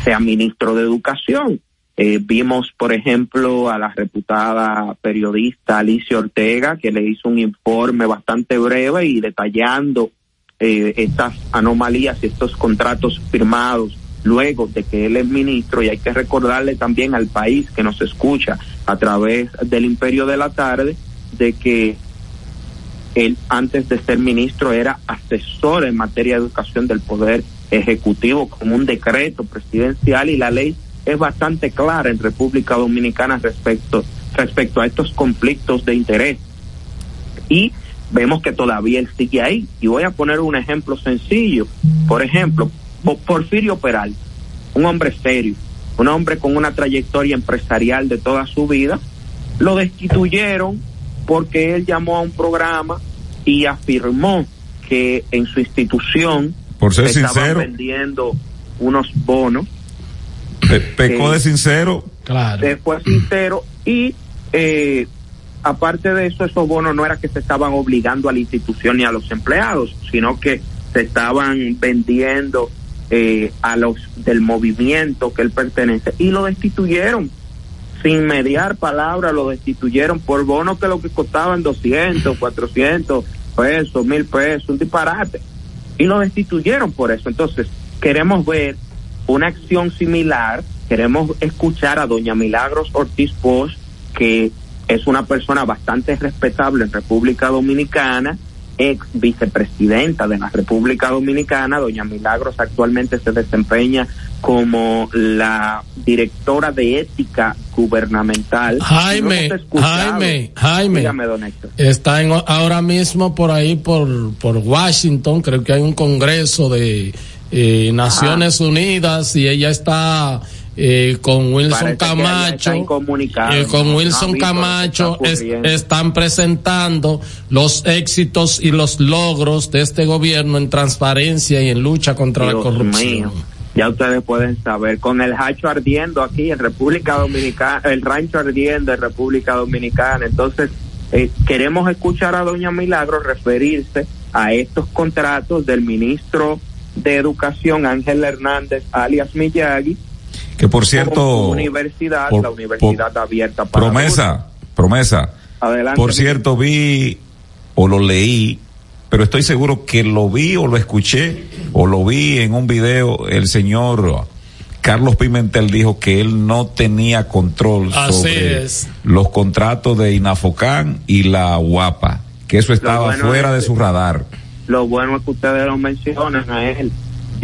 sea ministro de Educación. Eh, vimos, por ejemplo, a la reputada periodista Alicia Ortega, que le hizo un informe bastante breve y detallando eh, estas anomalías y estos contratos firmados luego de que él es ministro. Y hay que recordarle también al país que nos escucha a través del imperio de la tarde de que él antes de ser ministro era asesor en materia de educación del poder ejecutivo con un decreto presidencial y la ley es bastante clara en República Dominicana respecto respecto a estos conflictos de interés. Y vemos que todavía él sigue ahí. Y voy a poner un ejemplo sencillo. Por ejemplo Po- Porfirio Peral un hombre serio un hombre con una trayectoria empresarial de toda su vida lo destituyeron porque él llamó a un programa y afirmó que en su institución Por ser se estaban vendiendo unos bonos Pe- pecó Eh, de sincero. eh, fue sincero y eh, aparte de eso esos bonos no era que se estaban obligando a la institución ni a los empleados sino que se estaban vendiendo eh, a los del movimiento que él pertenece y lo destituyeron. Sin mediar palabra lo destituyeron por bonos que lo que costaban 200 400 pesos mil pesos un disparate. Y lo destituyeron por eso. Entonces queremos ver una acción similar. Queremos escuchar a doña Milagros Ortiz Post, que es una persona bastante respetable en República Dominicana, ex vicepresidenta de la República Dominicana. Doña Milagros actualmente se desempeña como la directora de ética gubernamental. Jaime. Jaime, Jaime. Dígame, don Héctor. Está en, ahora mismo por ahí, por, por Washington, creo que hay un congreso de eh, Naciones Unidas y ella está eh, con Wilson Parece Camacho, eh, con Wilson Camacho está es- ocurriendo. están presentando los éxitos y los logros de este gobierno en transparencia y en lucha contra la corrupción. mío. Ya ustedes pueden saber, con el hacho ardiendo aquí en República Dominicana, el rancho ardiendo en República Dominicana, entonces eh, queremos escuchar a doña Milagro referirse a estos contratos del ministro de Educación Ángel Hernández, alias Miyagi, Que por cierto, universidad, por- la universidad abierta para promesa, promesa. Adelante. Por cierto, vi o lo leí, pero estoy seguro que lo vi o lo escuché o lo vi en un video. El señor Carlos Pimentel dijo que él no tenía control Así sobre es. los contratos de Inafocán y la UAPA, que eso estaba bueno fuera es de su radar. Lo bueno es que ustedes lo mencionan a él.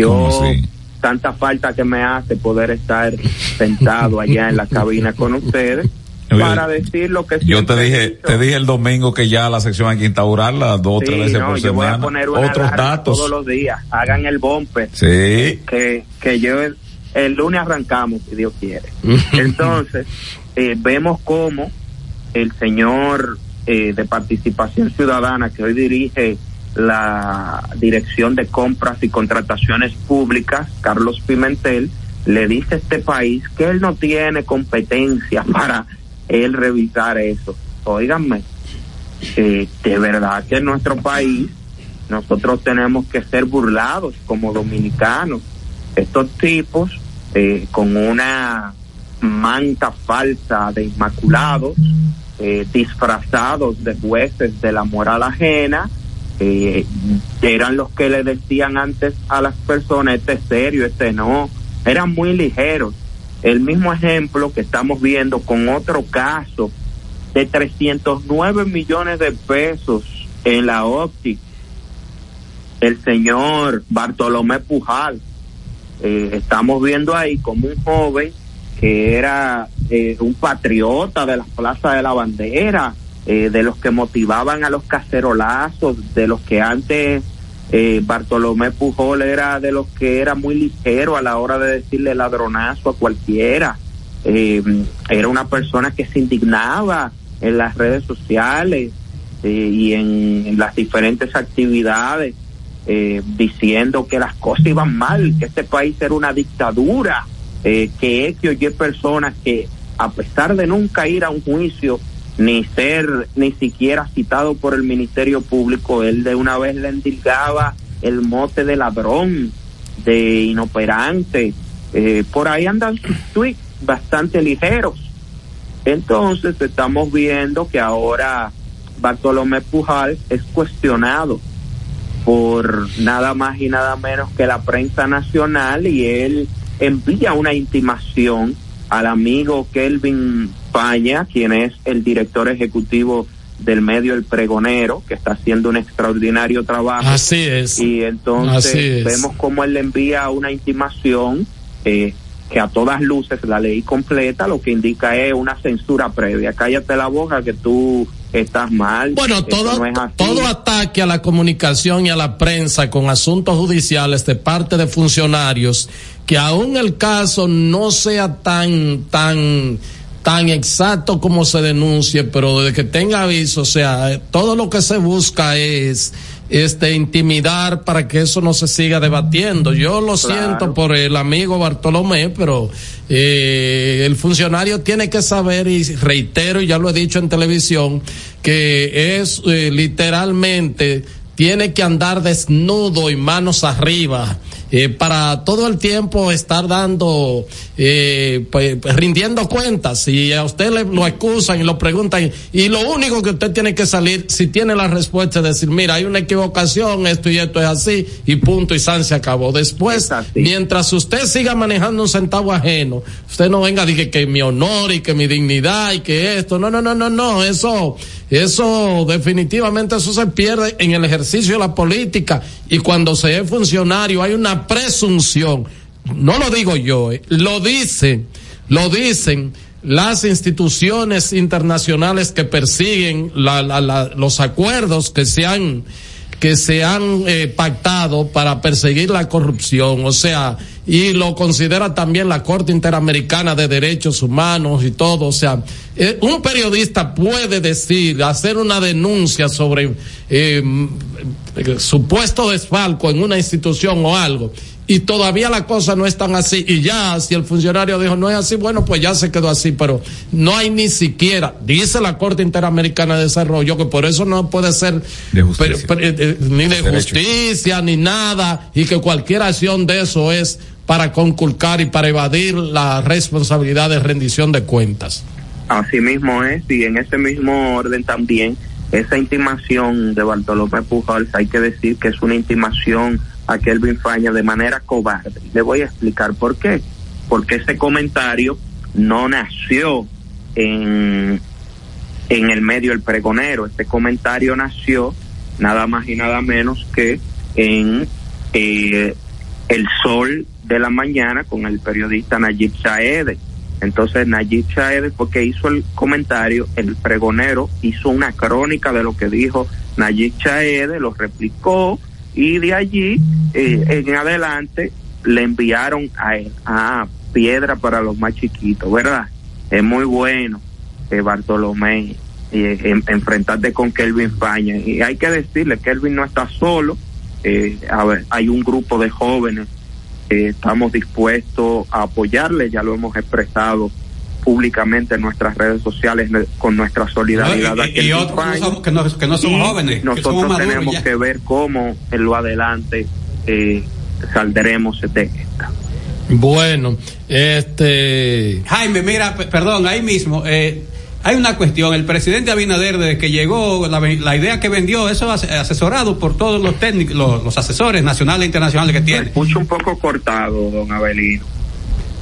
¿Cómo Yo, tanta falta que me hace poder estar sentado allá en la cabina con ustedes [LAUGHS] para decir lo que Yo te dije, te dije el domingo que ya la sección hay que instaurarla dos o tres veces no, por yo voy a semana. poner una Otros datos. todos los días. Hagan el bumper. Sí. Que, que yo el, el lunes arrancamos, si Dios quiere. [LAUGHS] Entonces, eh, vemos cómo el señor eh, de Participación Ciudadana, que hoy dirige la Dirección de Compras y Contrataciones Públicas, Carlos Pimentel, le dice a este país que él no tiene competencia [LAUGHS] para él revisar eso. Óiganme, eh, de verdad que en nuestro país nosotros tenemos que ser burlados como dominicanos. Estos tipos eh, con una manta falsa de inmaculados, eh, disfrazados de jueces de la moral ajena, eh, eran los que le decían antes a las personas, este es serio, este no, eran muy ligeros. El mismo ejemplo que estamos viendo con otro caso de 309 millones de pesos en la óptica, el señor Bartolomé Pujal. Eh, estamos viendo ahí como un joven que era eh, un patriota de las plazas de la bandera, eh, de los que motivaban a los cacerolazos, de los que antes eh, Bartolomé Pujol era de los que era muy ligero a la hora de decirle ladronazo a cualquiera. Eh, era una persona que se indignaba en las redes sociales eh, y en, las diferentes actividades eh, diciendo que las cosas iban mal, que este país era una dictadura, que X o Y personas que a pesar de nunca ir a un juicio ni ser ni siquiera citado por el Ministerio Público, él de una vez le endilgaba el mote de ladrón, de inoperante, eh, por ahí andan sus tweets bastante ligeros. Entonces estamos viendo que ahora Bartolomé Pujal es cuestionado por nada más y nada menos que la prensa nacional y él envía una intimación al amigo Kelvin Paña, quien es el director ejecutivo del medio El Pregonero, que está haciendo un extraordinario trabajo. Así es. Y entonces es. vemos cómo él le envía una intimación eh, que a todas luces la ley completa lo que indica es una censura previa. Cállate la boca que tú estás mal. Bueno, todo, no todo ataque a la comunicación y a la prensa con asuntos judiciales de parte de funcionarios, que aún el caso no sea tan, tan, tan exacto como se denuncie, pero de que tenga aviso, o sea, todo lo que se busca es este intimidar para que eso no se siga debatiendo. Yo lo siento por el amigo Bartolomé, pero eh, el funcionario tiene que saber y reitero, y ya lo he dicho en televisión, que es eh, literalmente tiene que andar desnudo y manos arriba eh, para todo el tiempo estar dando, eh, pues, rindiendo cuentas. Y a usted le, lo excusan y lo preguntan, y lo único que usted tiene que salir, si tiene la respuesta, es decir, mira, hay una equivocación, esto y esto es así, y punto, y San se acabó. Después, mientras usted siga manejando un centavo ajeno, usted no venga a decir que mi honor y que mi dignidad y que esto, no, no, no, no, no, eso, eso definitivamente eso se pierde en el ejercicio de la política. Y cuando se es funcionario hay una presunción, no lo digo yo, eh, lo dicen, lo dicen las instituciones internacionales que persiguen la- la- la- los acuerdos que se han que se han eh, pactado para perseguir la corrupción, o sea, y lo considera también la Corte Interamericana de Derechos Humanos y todo, o sea, eh, un periodista puede decir, hacer una denuncia sobre eh, supuesto desfalco en una institución o algo, y todavía la cosa no es tan así. Y ya si el funcionario dijo no es así bueno pues ya se quedó así pero no hay ni siquiera dice la Corte Interamericana de Desarrollo que por eso no puede ser de justicia. per, per, eh, ni de justicia ni nada y que cualquier acción de eso es para conculcar y para evadir la responsabilidad de rendición de cuentas. Así mismo es y en ese mismo orden también esa intimación de Bartolomé Pujols hay que decir que es una intimación a Kelvin Faña de manera cobarde. Le voy a explicar por qué. Porque ese comentario no nació en, en el medio El Pregonero. Este comentario nació nada más y nada menos que en eh, El Sol de la Mañana con el periodista Nayib Saede. Entonces Nayib Saede, porque hizo el comentario, el pregonero hizo una crónica de lo que dijo Nayib Saede, lo replicó, y de allí eh, en adelante le enviaron a a piedra para los más chiquitos, ¿verdad? Es muy bueno eh, Bartolomé eh, en, enfrentarte con Kelvin Faña y hay que decirle Kelvin no está solo, a ver, hay un grupo de jóvenes estamos dispuestos a apoyarle, ya lo hemos expresado públicamente en nuestras redes sociales con nuestra solidaridad. No, y, y, y otros que no, somos, que no, que no somos jóvenes. Nosotros que somos tenemos que ver cómo en lo adelante eh, saldremos de esta. Bueno, este. Jaime, mira, perdón, ahí mismo. Eh, hay una cuestión, el presidente Abinader desde que llegó, la, la, idea que vendió, eso asesorado por todos los técnicos, los, los asesores nacionales e internacionales que tiene. Me escucho un poco cortado, don Abelino.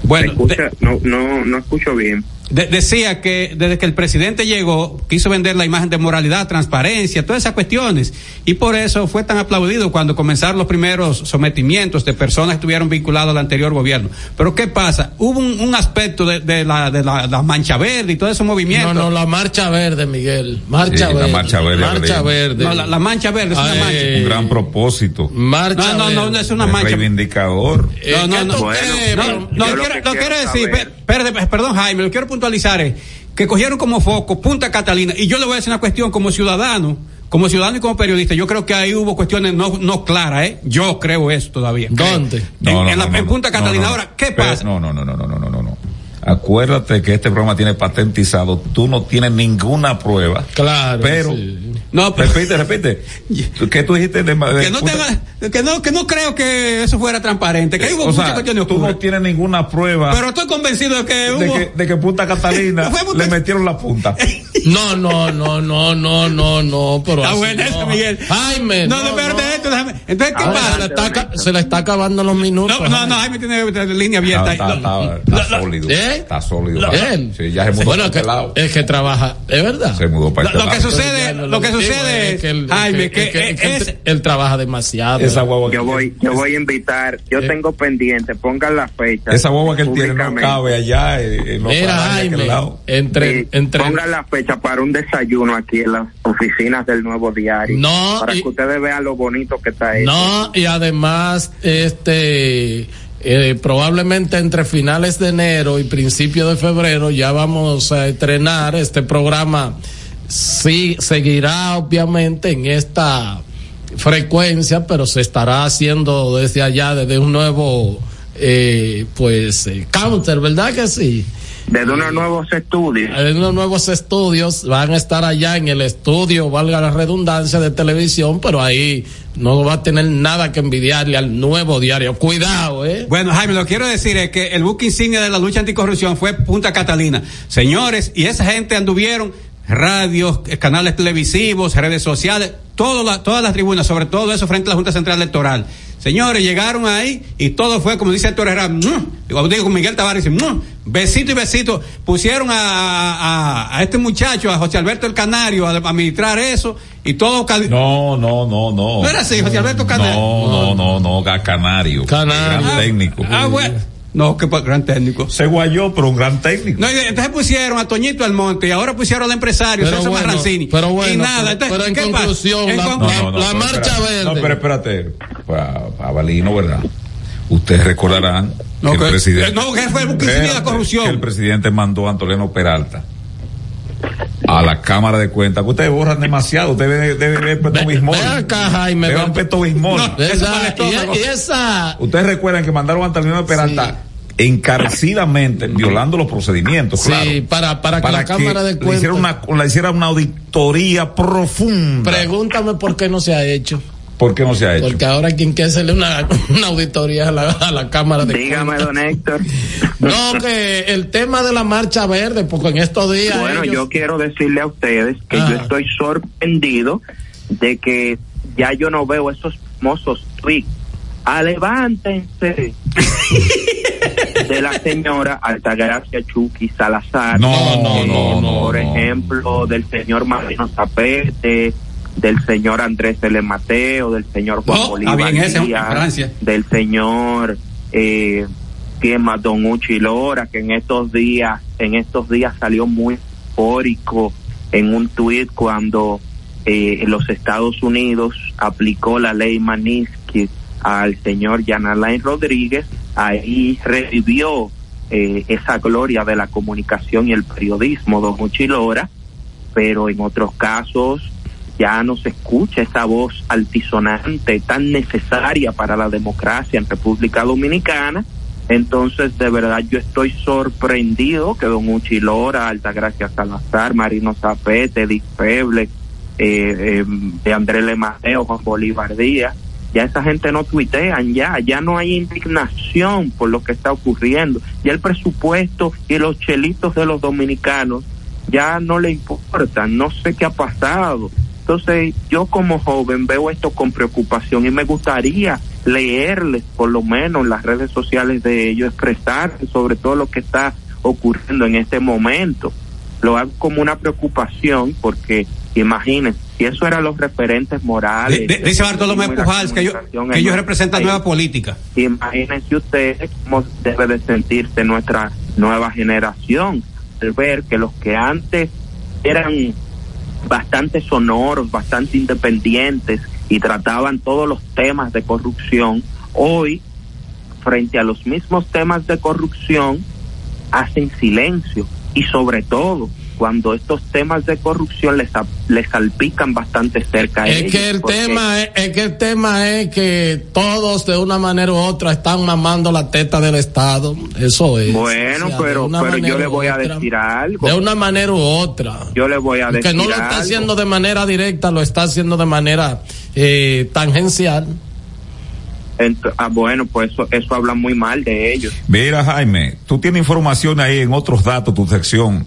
Bueno, escucha, de, no, no, no escucho bien. De, decía que desde que el presidente llegó, quiso vender la imagen de moralidad, transparencia, todas esas cuestiones. Y por eso fue tan aplaudido cuando comenzaron los primeros sometimientos de personas que estuvieron vinculadas al anterior gobierno. Pero ¿qué pasa? Hubo un, un aspecto de, de, la, de la, la, mancha verde y todo ese movimiento. No, no, la marcha verde, Miguel. Marcha sí, verde. La marcha verde. Marcha verde. No, la, la, mancha verde es una mancha. Un gran propósito. Marcha no, no, no, no es una mancha. reivindicador. No, no, no. Bueno, no, no, yo quiero, lo quiero quiero decir, saber- per- per- perdón Jaime, lo quiero puntualizar es que cogieron como foco Punta Catalina, y yo le voy a decir una cuestión como ciudadano, como ciudadano y como periodista, yo creo que ahí hubo cuestiones no, no claras, ¿eh? Yo creo eso todavía. ¿Dónde? En, Punta Catalina. Ahora, ¿qué pasa? No, no, no, no, no, no, no, no. Acuérdate que este programa tiene patentizado, tú no tienes ninguna prueba. Claro. Pero sí. No, pero- [LAUGHS] repite, repite. [LAUGHS] ¿Qué tú dijiste de, de- que no, tenga- que no, que no creo que eso fuera transparente, que hubo o muchas sea, cuestiones tú no tienes ninguna prueba Pero estoy convencido de que de, hubo. que, de que Punta [LAUGHS] Catalina Punta- le metieron la punta. No, no, no, no, no, no, no, pero Está así buena no. Miguel. Jaime. No, no, espérate esto, déjame. Entonces, ¿qué Ah, pasa? se, le está, ca- se le está acabando los minutos. No, no, no, Jaime tiene la línea abierta. Está, está, sólido. ¿eh? Está sólido. Él. Sí, ya se mudó bueno, para que, este lado. es que trabaja, es verdad. Se mudó para Lo, este lo que lado. sucede, lo que sucede es, él, Jaime, que, que, es, que él, él trabaja demasiado. Esa guagua que Yo voy, yo voy a invitar, yo Eh. tengo pendiente, pongan la fecha. Esa guagua que él tiene no cabe allá en, en los Mira, Jaime, lado. entre, Sí, entre, pongan la fecha para un desayuno aquí en las oficinas del nuevo diario. No, Para y- que ustedes vean lo bonito que está esto. No, y además, este, eh, probablemente entre finales de enero y principios de febrero ya vamos a estrenar este programa. Sí, seguirá obviamente en esta frecuencia, pero se estará haciendo desde allá, desde un nuevo, eh, pues, eh, counter, ¿verdad que sí? Desde unos nuevos estudios. Hay unos nuevos estudios, van a estar allá en el estudio, valga la redundancia, de televisión, pero ahí no va a tener nada que envidiarle al nuevo diario. Cuidado, ¿eh? Bueno, Jaime, lo que quiero decir es que el buque insignia de la lucha anticorrupción fue Punta Catalina. Señores, y esa gente anduvieron radios, canales televisivos, redes sociales, todo la, todas las tribunas, sobre todo eso frente a la Junta Central Electoral. Señores, llegaron ahí y todo fue, como dice Héctor Herrera, digo, digo con Miguel Tavares, besito y besito. Pusieron a, a, a este muchacho, a José Alberto el Canario, a, administrar eso y todo. cali- No, no, no, no. ¿No era así, José Alberto Canario? No, no, no, no, Ga- Canario. Canario. Gran técnico. Ah, bueno. No, que pa- gran técnico. Se guayó, pero un gran técnico. No, entonces pusieron a Toñito Almonte y ahora pusieron al empresario Pero Celso bueno, Marrancini. pero bueno, y nada, pero- entonces, pero en ¿qué pasa? conclusión, En la- marcha espérate. verde. No, pero espérate. Pa- Avalino, ¿verdad? Ustedes recordarán No, que, que- el presidente. no, que fue el que corrupción. que el presidente mandó a Antoleno Peralta a la Cámara de Cuentas. Que ustedes borran demasiado. Ustedes deben ver Peto Bismol. Acá, Jaime. Ve- Peto Bismol. ¿Verdad? Y, y esa. Ustedes recuerdan que mandaron a Antoleno Peralta encarecidamente, violando los procedimientos, Sí, claro. para, para que la Cámara de le hiciera Cuentas. una, le hiciera una auditoría profunda. Pregúntame por qué no se ha hecho. ¿Por qué no se ha hecho? Porque ahora quien quiere hacerle una, una auditoría a la, a la Cámara de Dígame, Cuentas. don Héctor. [LAUGHS] No, que el tema de la marcha verde, porque en estos días. Bueno, ellos- yo quiero decirle a ustedes que Ah. yo estoy sorprendido de que ya yo no veo esos famosos tweets. Ah, levántense de la señora Altagracia Chucky Salazar. No, no, no, no, Por no. ejemplo, del señor Marino Zapete, del señor Andrés L. Mateo, del señor Juan No, Bolívar ese, Díaz, del señor eh, ¿quién más? Don Uchi Lora, que en estos días, en estos días salió muy eufórico en un tuit cuando eh, los Estados Unidos aplicó la ley Manisky al señor Jan Alain Rodríguez, ahí revivió eh, esa gloria de la comunicación y el periodismo, don Uchi Lora, pero en otros casos ya no se escucha esa voz altisonante tan necesaria para la democracia en República Dominicana. Entonces, de verdad, yo estoy sorprendido que don Uchilora, Altagracia Salazar, Marino Zapete, Edith Feble, eh, eh, de Andrés Le Mateo, Juan Bolívar Díaz, ya esa gente no tuitean ya, ya no hay indignación por lo que está ocurriendo, ya el presupuesto y los chelitos de los dominicanos ya no le importan, no sé qué ha pasado. Entonces, yo como joven veo esto con preocupación y me gustaría leerles, por lo menos en las redes sociales de ellos, expresarse sobre todo lo que está ocurriendo en este momento. Lo hago como una preocupación porque, imagínense, si eso eran los referentes morales. De- de- dice Bartolomé Pujals que que ellos representan nueva política. Imagínense ustedes cómo debe de sentirse nuestra nueva generación al ver que los que antes eran bastante sonoros, bastante independientes y trataban todos los temas de corrupción, hoy, frente a los mismos temas de corrupción, hacen silencio y sobre todo cuando estos temas de corrupción les, les salpican bastante cerca a Es ellos, que el tema es, es que el tema es que todos de una manera u otra están mamando la teta del Estado. Eso es. Bueno, O sea, de pero, pero yo le voy a decir algo. De una manera u otra. Yo le voy a decir Que no lo está algo. haciendo de manera directa, lo está haciendo de manera eh, tangencial. Ah, bueno, pues eso, eso habla muy mal de ellos. Mira, Jaime, tú tienes información ahí en otros datos, tu sección.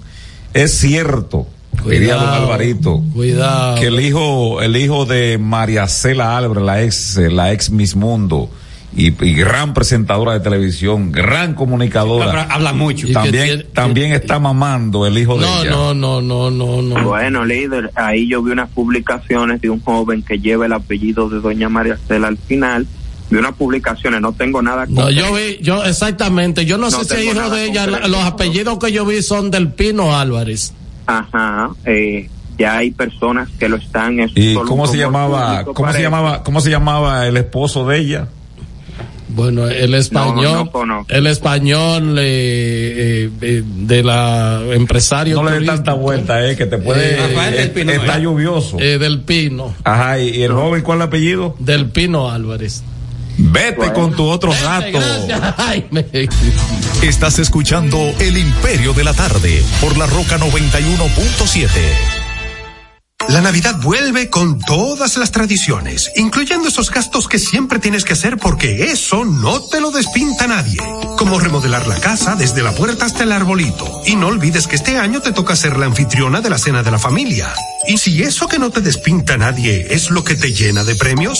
Es cierto, diría don Alvarito, Cuidado. que el hijo, el hijo de María Cela Álvarez, la ex, la ex Miss Mundo, y, y gran presentadora de televisión, gran comunicadora. Habla- habla mucho. También, tiene- también está mamando el hijo de No, ella. no, no, no, no, no. Bueno, líder, ahí yo vi unas publicaciones de un joven que lleva el apellido de doña María Cela al final. Vi unas publicaciones, no tengo nada No, concreto. yo vi, yo exactamente, yo no, No sé si es hijo de ella, los apellidos que yo vi son del Pino Álvarez. Ajá, eh, ya hay personas que lo están. eso ¿Y cómo se llamaba, cómo se llamaba, cómo se llamaba el esposo de ella? Bueno, el español, No, no el español eh, eh, eh, de la empresario No le dé tanta vuelta, eh, que te puede, Eh, Rafael del Pino, está eh. lluvioso. eh, del Pino, Ajá, y, y el joven, ¿cuál es el apellido? del Pino Álvarez. Vete con tu otro dato. Gracias, Jaime. [LAUGHS] Estás escuchando El Imperio de la Tarde por la Roca 91.7. La Navidad vuelve con todas las tradiciones, incluyendo esos gastos que siempre tienes que hacer porque eso no te lo despinta nadie. Como remodelar la casa desde la puerta hasta el arbolito. Y no olvides que este año te toca ser la anfitriona de la cena de la familia. Y si eso que no te despinta nadie es lo que te llena de premios,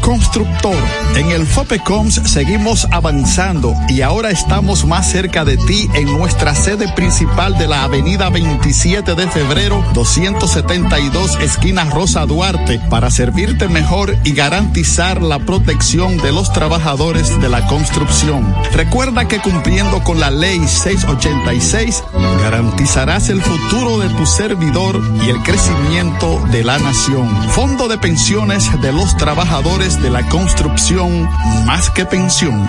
constructor, en el FOPECOMS seguimos avanzando y ahora estamos más cerca de ti en nuestra sede principal de la avenida 27 de febrero 272 esquina Rosa Duarte para servirte mejor y garantizar la protección de los trabajadores de la construcción. Recuerda que cumpliendo con la ley 686 garantizarás el futuro de tu servidor y el crecimiento de la nación. Fondo de pensiones de los trabajadores de la construcción más que pensión.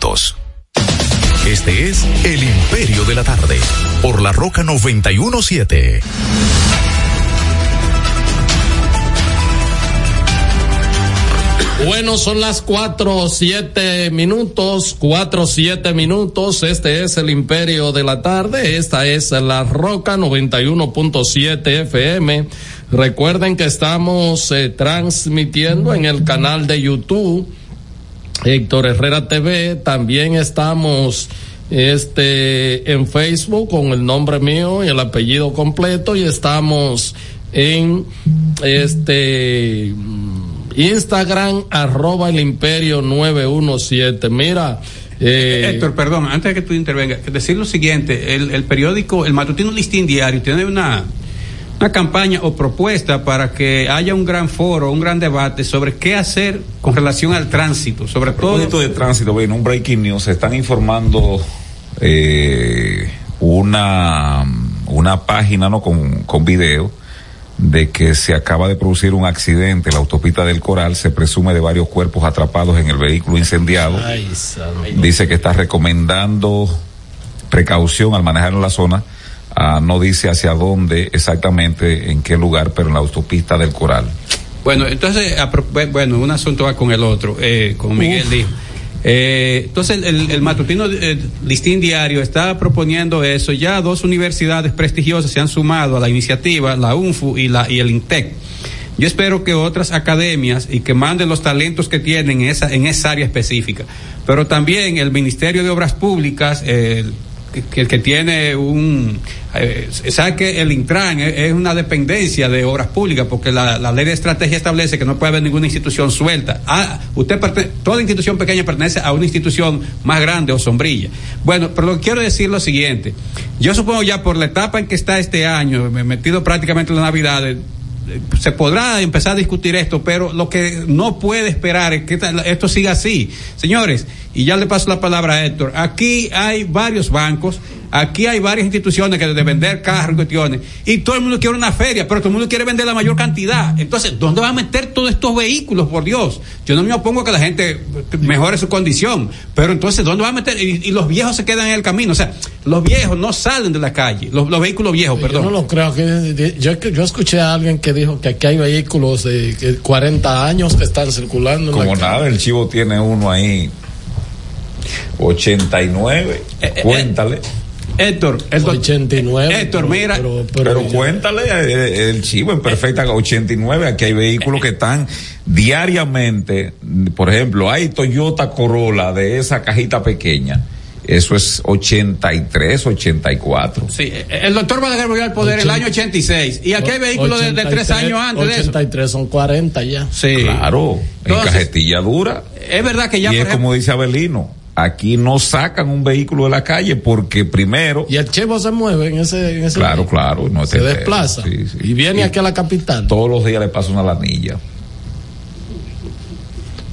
Este es El Imperio de la Tarde, por la Roca 917. Bueno, son las cuatro, siete minutos, cuatro, siete minutos. Este es el Imperio de la Tarde. Esta es la Roca 91.7 FM. Recuerden que estamos eh, transmitiendo en el canal de YouTube Héctor Herrera TV. También estamos este en Facebook con el nombre mío y el apellido completo y estamos en este Instagram arroba el imperio 917. Mira. Eh, Héctor, perdón, antes de que tú intervengas, decir lo siguiente, el, el periódico, el matutino Listín Diario tiene una, una campaña o propuesta para que haya un gran foro, un gran debate sobre qué hacer con relación al tránsito, sobre A propósito de tránsito, bueno, un breaking news, se están informando eh, una, una página no con, con video de que se acaba de producir un accidente en la autopista del Coral, se presume de varios cuerpos atrapados en el vehículo incendiado. Dice que está recomendando precaución al manejar en la zona. Ah, no dice hacia dónde exactamente, en qué lugar, pero en la autopista del Coral. Bueno, entonces, a pro- bueno, un asunto va con el otro, eh, como Miguel dijo. Eh, entonces, el, el matutino eh, Listín Diario está proponiendo eso. Ya dos universidades prestigiosas se han sumado a la iniciativa, la UNFU y, la, y el INTEC. Yo espero que otras academias y que manden los talentos que tienen en esa, en esa área específica. Pero también el Ministerio de Obras Públicas, eh, que, que tiene un eh, sabe que el Intran es, una dependencia de obras públicas porque la, la ley de estrategia establece que no puede haber ninguna institución suelta. Ah, usted toda institución pequeña pertenece a una institución más grande o sombrilla. Bueno pero lo que quiero decir lo siguiente. Yo supongo ya por la etapa en que está este año me he metido prácticamente en la navidad se podrá empezar a discutir esto, pero lo que no puede esperar es que esto siga así. Señores, y ya le paso la palabra a Héctor, aquí hay varios bancos, aquí hay varias instituciones que de vender carros y cuestiones, y todo el mundo quiere una feria, pero todo el mundo quiere vender la mayor cantidad. Entonces, ¿dónde va a meter todos estos vehículos, por Dios? Yo no me opongo a que la gente mejore su condición, pero entonces, ¿dónde va a meter? Y, y los viejos se quedan en el camino, o sea, los viejos no salen de la calle, los, los vehículos viejos, perdón. Yo no lo creo. Que, yo, yo escuché a alguien que dijo que aquí hay vehículos de que 40 años que están circulando. Como calle. nada, el chivo tiene uno ahí, 89, cuéntale. Héctor, el 89. Héctor, mira. Pero, cuéntale, eh, el chivo en perfecta 89, aquí hay vehículos que están diariamente, por ejemplo, hay Toyota Corolla de esa cajita pequeña, eso es 83, 84. Sí, eh, el doctor Balaguer volvió al poder en el año 86 y aquí hay vehículos de, de tres 83, años antes de eso. 83 son 40 ya. Sí. Claro, en Entonces, cajetilla dura. Es verdad que ya, y es ejemplo, como dice Abelino, aquí no sacan un vehículo de la calle porque primero... Y el chevo se mueve en ese. En ese Claro, claro. No Se te- desplaza. sí, sí. Y viene aquí a la capital. Todos los días le pasa una lanilla.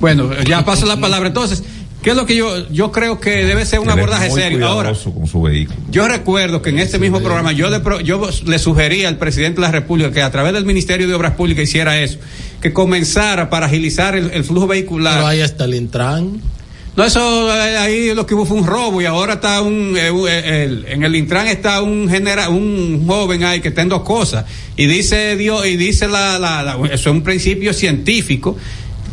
bueno, ya paso la palabra. Entonces, ¿qué es lo que yo, yo creo que debe ser un Él abordaje serio? Ahora, cuidadoso con su vehículo. Yo recuerdo que en este mismo programa yo le, pro- yo le sugería al presidente de la República que a través del Ministerio de Obras Públicas hiciera eso, que comenzara para agilizar el, el flujo vehicular. Pero ahí está el Intran. No, eso eh, ahí lo que hubo fue un robo y ahora está un, eh, un- eh, el- en el Intran está un genera, un joven ahí que está en dos cosas y dice Dios y dice la, la, la- eso es un principio científico,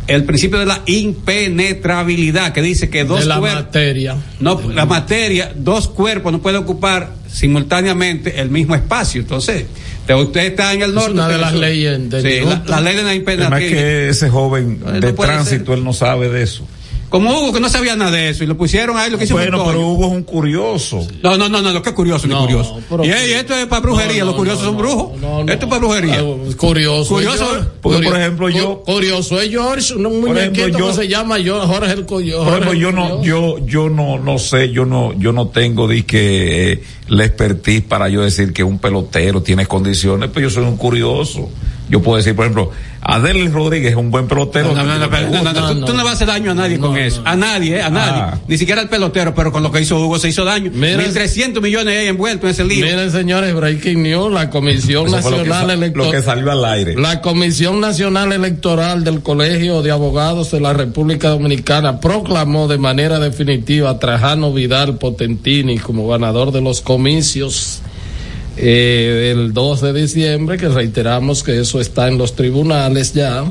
el principio de la impenetrabilidad que dice que dos de la materia. no, la materia, dos cuerpos no pueden ocupar simultáneamente el mismo espacio. Entonces, te- usted está en el norte. una de las leyes de Sí, la, la ley de la Además impenetrabilidad. que ese joven de tránsito, él no sabe de eso. Como Hugo, que no sabía nada de eso, y lo pusieron ahí, lo que hizo Bueno, fue un pero. Hugo es un curioso. No, no, no, no, lo que es curioso, No, curioso. y, y esto es para brujería, No, no, los curiosos no, son brujos. no, no. Esto es para brujería. Curioso. Curioso, porque, por ejemplo, yo- cu- Curioso es George, un muñequito que se llama George, Jorge el Coyo. Por ejemplo, yo no, yo, yo no, no sé, yo no, yo no tengo de que eh, la expertise para yo decir que un pelotero tiene condiciones, pero yo soy un curioso. Yo puedo decir, por ejemplo, Adel Rodríguez es un buen pelotero. No, no, no, pero- no, no, no, tú, tú no vas a hacer daño a nadie con eso. A nadie, eh, a nadie. Ah. Ni siquiera al pelotero, pero con lo que hizo Hugo se hizo daño. Mira- 1.300 millones ahí envueltos en ese lío. Miren, señores, Breaking News, la Comisión Eso Nacional Electoral. lo que salió al aire. La Comisión Nacional Electoral del Colegio de Abogados de la República Dominicana proclamó de manera definitiva a Trajano Vidal Potentini como ganador de los comicios eh, el 2 de diciembre, que reiteramos que eso está en los tribunales ya.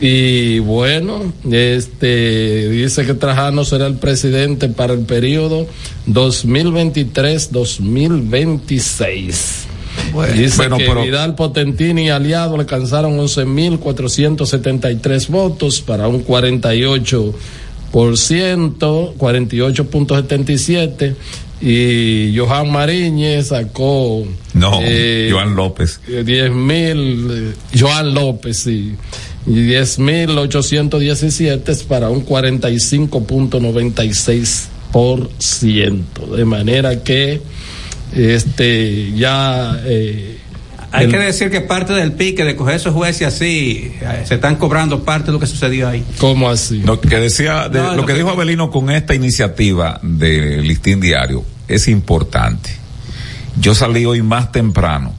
Y bueno, este dice que Trajano será el presidente para el periodo 2023-2026. Dice Bueno, que pero- Vidal Potentini y aliado alcanzaron 11.473 votos para un 48 48.77 y Johan Mariñez sacó No, eh, Joan López. 10 mil, eh, Joan López, sí, y 10 mil 817 es para un 45.96%. De manera que, este, ya, eh, Hay el- que decir que parte del pique de coger esos jueces así, eh, se están cobrando parte de lo que sucedió ahí. ¿Cómo así? Lo que decía, de- No, lo lo que que- dijo Abelino con esta iniciativa de Listín Diario es importante. Yo salí hoy más temprano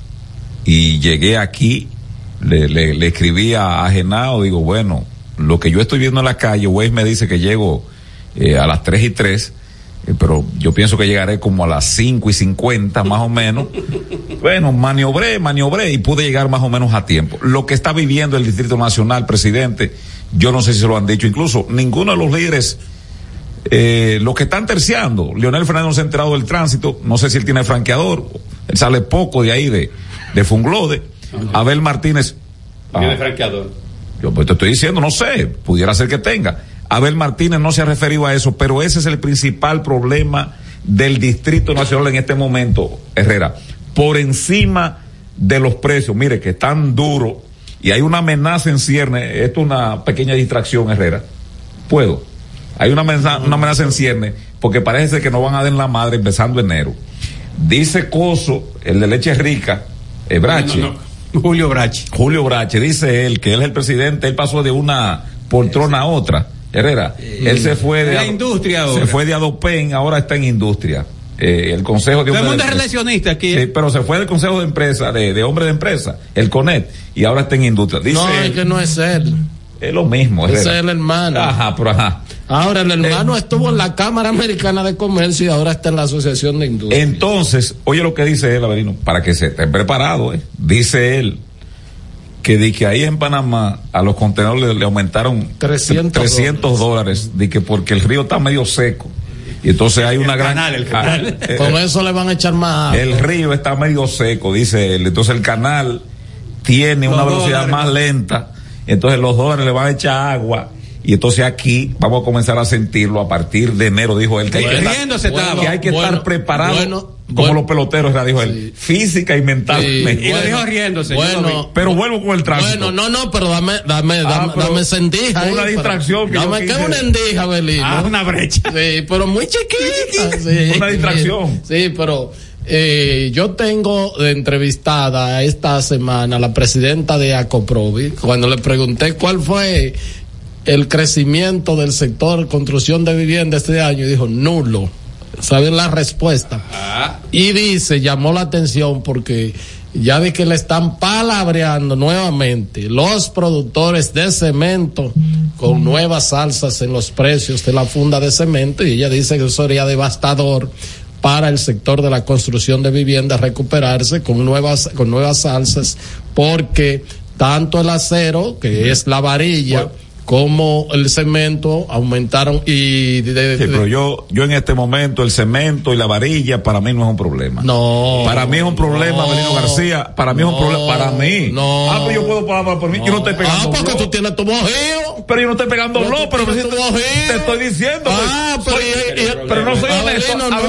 y llegué aquí, le, le, le escribí a, a Genao, digo, bueno, lo que yo estoy viendo en la calle, Waze me dice que llego eh, a las 3 y 3, eh, pero yo pienso que llegaré como a las 5 y 50 más o menos. [LAUGHS] Bueno, maniobré, maniobré y pude llegar más o menos a tiempo. Lo que está viviendo el Distrito Nacional, presidente, yo no sé si se lo han dicho, incluso ninguno de los líderes, eh, los que están terciando, Leonel Fernández no se ha enterado del tránsito, no sé si él tiene franqueador, él sale poco de ahí de, de Funglode, Abel Martínez. Tiene ah, franqueador. yo pues te estoy diciendo, no sé, pudiera ser que tenga. Abel Martínez no se ha referido a eso, pero ese es el principal problema del Distrito Nacional en este momento, Herrera. Por encima de los precios, mire que están duros y hay una amenaza en cierne, esto es una pequeña distracción, Herrera. Puedo. Hay una amenaza, una amenaza en cierne porque parece que no van a dar la madre empezando enero. Dice Coso, el de leche rica, eh, Brache. No, no, Julio Brache. Julio Brache, dice él que él es el presidente, él pasó de una poltrona a otra. Herrera, él se fue de la industria ahora. se fue de Adopen, ahora está en industria. Eh, el Consejo de Todo el Hombres mundo es relacionista aquí. Sí, ¿eh? pero se fue del Consejo de Empresa, de, de Hombre de Empresa, el CONET, y ahora está en industria. Dice no, es que no es él. es lo mismo, Herrera. es el hermano. Ajá, pero ajá. Ahora, el hermano estuvo en la Cámara Americana de Comercio y ahora está en la Asociación de Industria. Entonces, oye lo que dice él, Avelino, para que se estén preparados, ¿eh? dice él que di que ahí en Panamá a los contenedores le, le aumentaron 300 300 dólares, di que porque el río está medio seco. Y entonces hay una gran... canal, el canal. Ah, eh, Con eso le van a echar más agua. el río está medio seco, dice él. Entonces el canal tiene una velocidad dólares. más lenta. Entonces los dólares le van a echar agua. Y entonces aquí vamos a comenzar a sentirlo a partir de enero, dijo él. Que hay que estar, estaba. que hay que Bueno, estar preparado bueno, como bueno. los peloteros, era, dijo él. Física y mentalmente. Y lo Bueno, dijo riéndose. Bueno, Pero vuelvo con el tránsito. bueno, no, no, pero dame, dame, Ah, dame, dame sendija. una ahí, distracción que Dame que una endija, Belino. Ah, una brecha. Sí, pero muy chiquita. [LAUGHS] sí. Una distracción. Sí, pero eh, yo tengo de entrevistada esta semana a la presidenta de Acoprovi. Cuando le pregunté cuál fue el crecimiento del sector construcción de vivienda este año, dijo nulo. ¿Saben la respuesta? Ah, Y dice, llamó la atención porque ya de que le están palabreando nuevamente los productores de cemento con nuevas alzas en los precios de la funda de cemento y ella dice que eso sería devastador para el sector de la construcción de viviendas recuperarse con nuevas con nuevas alzas porque tanto el acero que es la varilla como el cemento aumentaron y de- de- Sí, pero yo, yo en este momento el cemento y la varilla para mí no es un problema. no Para mí es un problema, no, García. Para mí es un no, problema. Para mí. no. Ah, pero yo puedo pagar por mí. Yo no estoy pegando. Ah, porque tú tienes tu bojío. Pero yo no estoy pegando Pero blow, tú pero tienes te, tu bojío. te estoy diciendo. Ah, pues, pero, soy- y- y- pero no soy honesto. no, no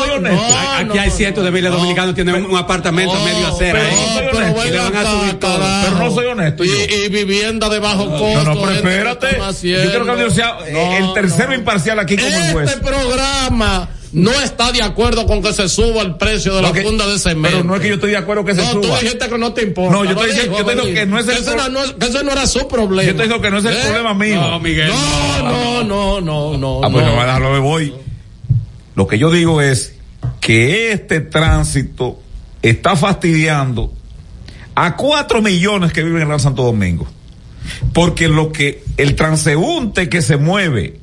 soy honesto. no, Aquí hay cientos de miles de no, dominicanos que tienen un apartamento medio acera. pero ahí. no soy pero honesto. Y le van a subir todo. Pero no soy honesto, Y, yo. y vivienda de bajo costo. No, no, pero espérate. Yo quiero que Avelino sea eh, No, el tercero no. imparcial aquí como el Este juez. programa no está de acuerdo con que se suba el precio de la funda de cemento. Pero no es que yo estoy de acuerdo que se no, suba. tú dijiste que no te importa. No, yo estoy diciendo- yo digo que no es el ese no, es- que ese no era su problema. Yo te digo que no es el ¿Eh? problema mío. No, Miguel. No, no, no, no. Ah, pues no. no, a dejarlo, me voy. Lo que yo digo es que este tránsito está fastidiando a cuatro millones que viven en el Gran Santo Domingo. Porque lo que el transeúnte que se mueve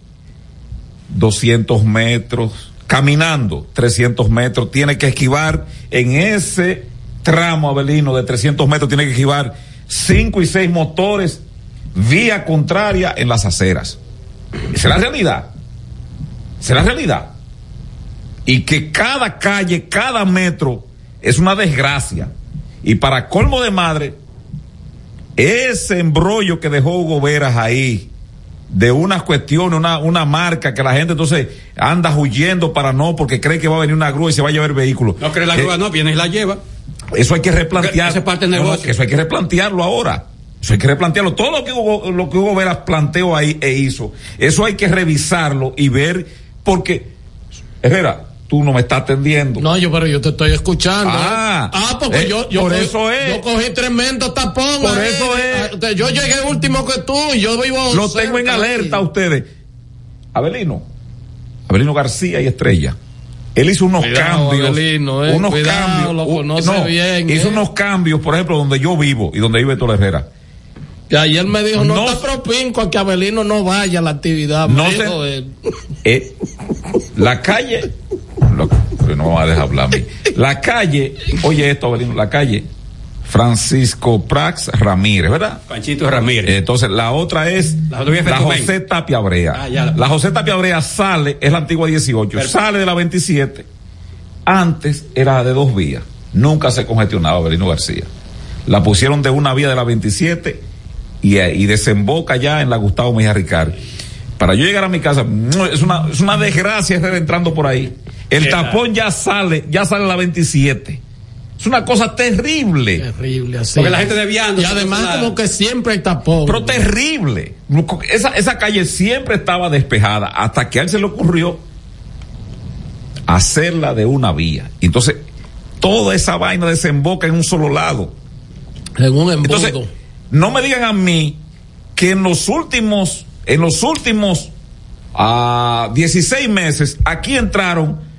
200 metros, caminando 300 metros, tiene que esquivar en ese tramo abelino de 300 metros, tiene que esquivar 5 y 6 motores vía contraria en las aceras. Esa es la realidad. Esa es la realidad. Y que cada calle, cada metro es una desgracia. Y para colmo de madre, ese embrollo que dejó Hugo Veras ahí, de unas cuestiones, una, una marca que la gente entonces anda huyendo para no, porque cree que va a venir una grúa y se va a llevar el vehículo. No cree la Eh, grúa, no, viene y la lleva. Eso hay que replantear. Esa es parte del No, no, eso hay que replantearlo ahora. Eso hay que replantearlo. Todo lo que Hugo, lo que Hugo Veras planteó ahí e hizo, eso hay que revisarlo y ver, porque, Herrera, tú no me estás atendiendo. No, yo, pero yo te estoy escuchando. Ah, ¿eh? ah porque eh, yo, yo por cogí- eso es. Yo cogí tremendo tapón. Por ahí. eso es. Ah, Yo llegué último que tú y yo vivo. Lo tengo en alerta a ustedes. Abelino, Abelino García y Estrella. Él hizo unos Cuidado, cambios. Abelino, eh, unos cuidado, cambios. lo conoce bien, Hizo eh. unos cambios, por ejemplo, donde yo vivo y donde vive Tola Herrera. Que ayer me dijo, no, No está propinco a que Abelino no vaya a la actividad. No se-. Eh, la calle, pero no me va a dejar hablar a mí. [LAUGHS] La calle, oye esto, Abelino, la calle Francisco Prax Ramírez, ¿verdad? Panchito Ramírez. Eh, Entonces, la otra es La la. José Tapia Brea. Ah, ya la- La José Tapia Brea sale, es la antigua 18, Perfecto. sale de la 27. Antes era de dos vías. Nunca se congestionaba Belino García. La pusieron de una vía de la 27 y, y desemboca ya en la Gustavo Mejía Ricard. Para yo llegar a mi casa, es una, es una desgracia estar entrando por ahí. El tapón ya sale, ya sale a la 27. Es una cosa terrible. Terrible así. Porque la gente desviando. Y además como que siempre hay tapón. Pero terrible. Esa, esa calle siempre estaba despejada hasta que a él se le ocurrió hacerla de una vía. Entonces, toda esa vaina desemboca en un solo lado. En un embudo. Entonces, no me digan a mí que en los últimos, en los últimos ah, 16 meses, aquí entraron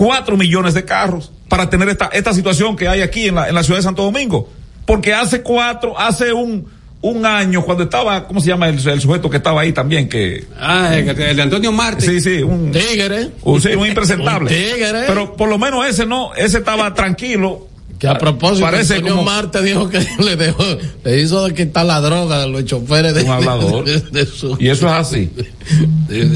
4 millones de carros para tener esta, esta situación que hay aquí en la, en la ciudad de Santo Domingo. Porque hace cuatro, hace un, un año, cuando estaba, ¿cómo se llama el, el sujeto que estaba ahí también? Que, Ah, el, el de Antonio Marte. sí, sí, un, Tigre. un, sí, un impresentable. Un tigre. Pero por lo menos ese no, ese estaba tranquilo. Que a propósito, Parece Antonio como- Marte dijo que [LAUGHS] le dejó, le hizo de quitar la droga a los choferes de, Un hablador. de- de su- Y eso es así. [LAUGHS]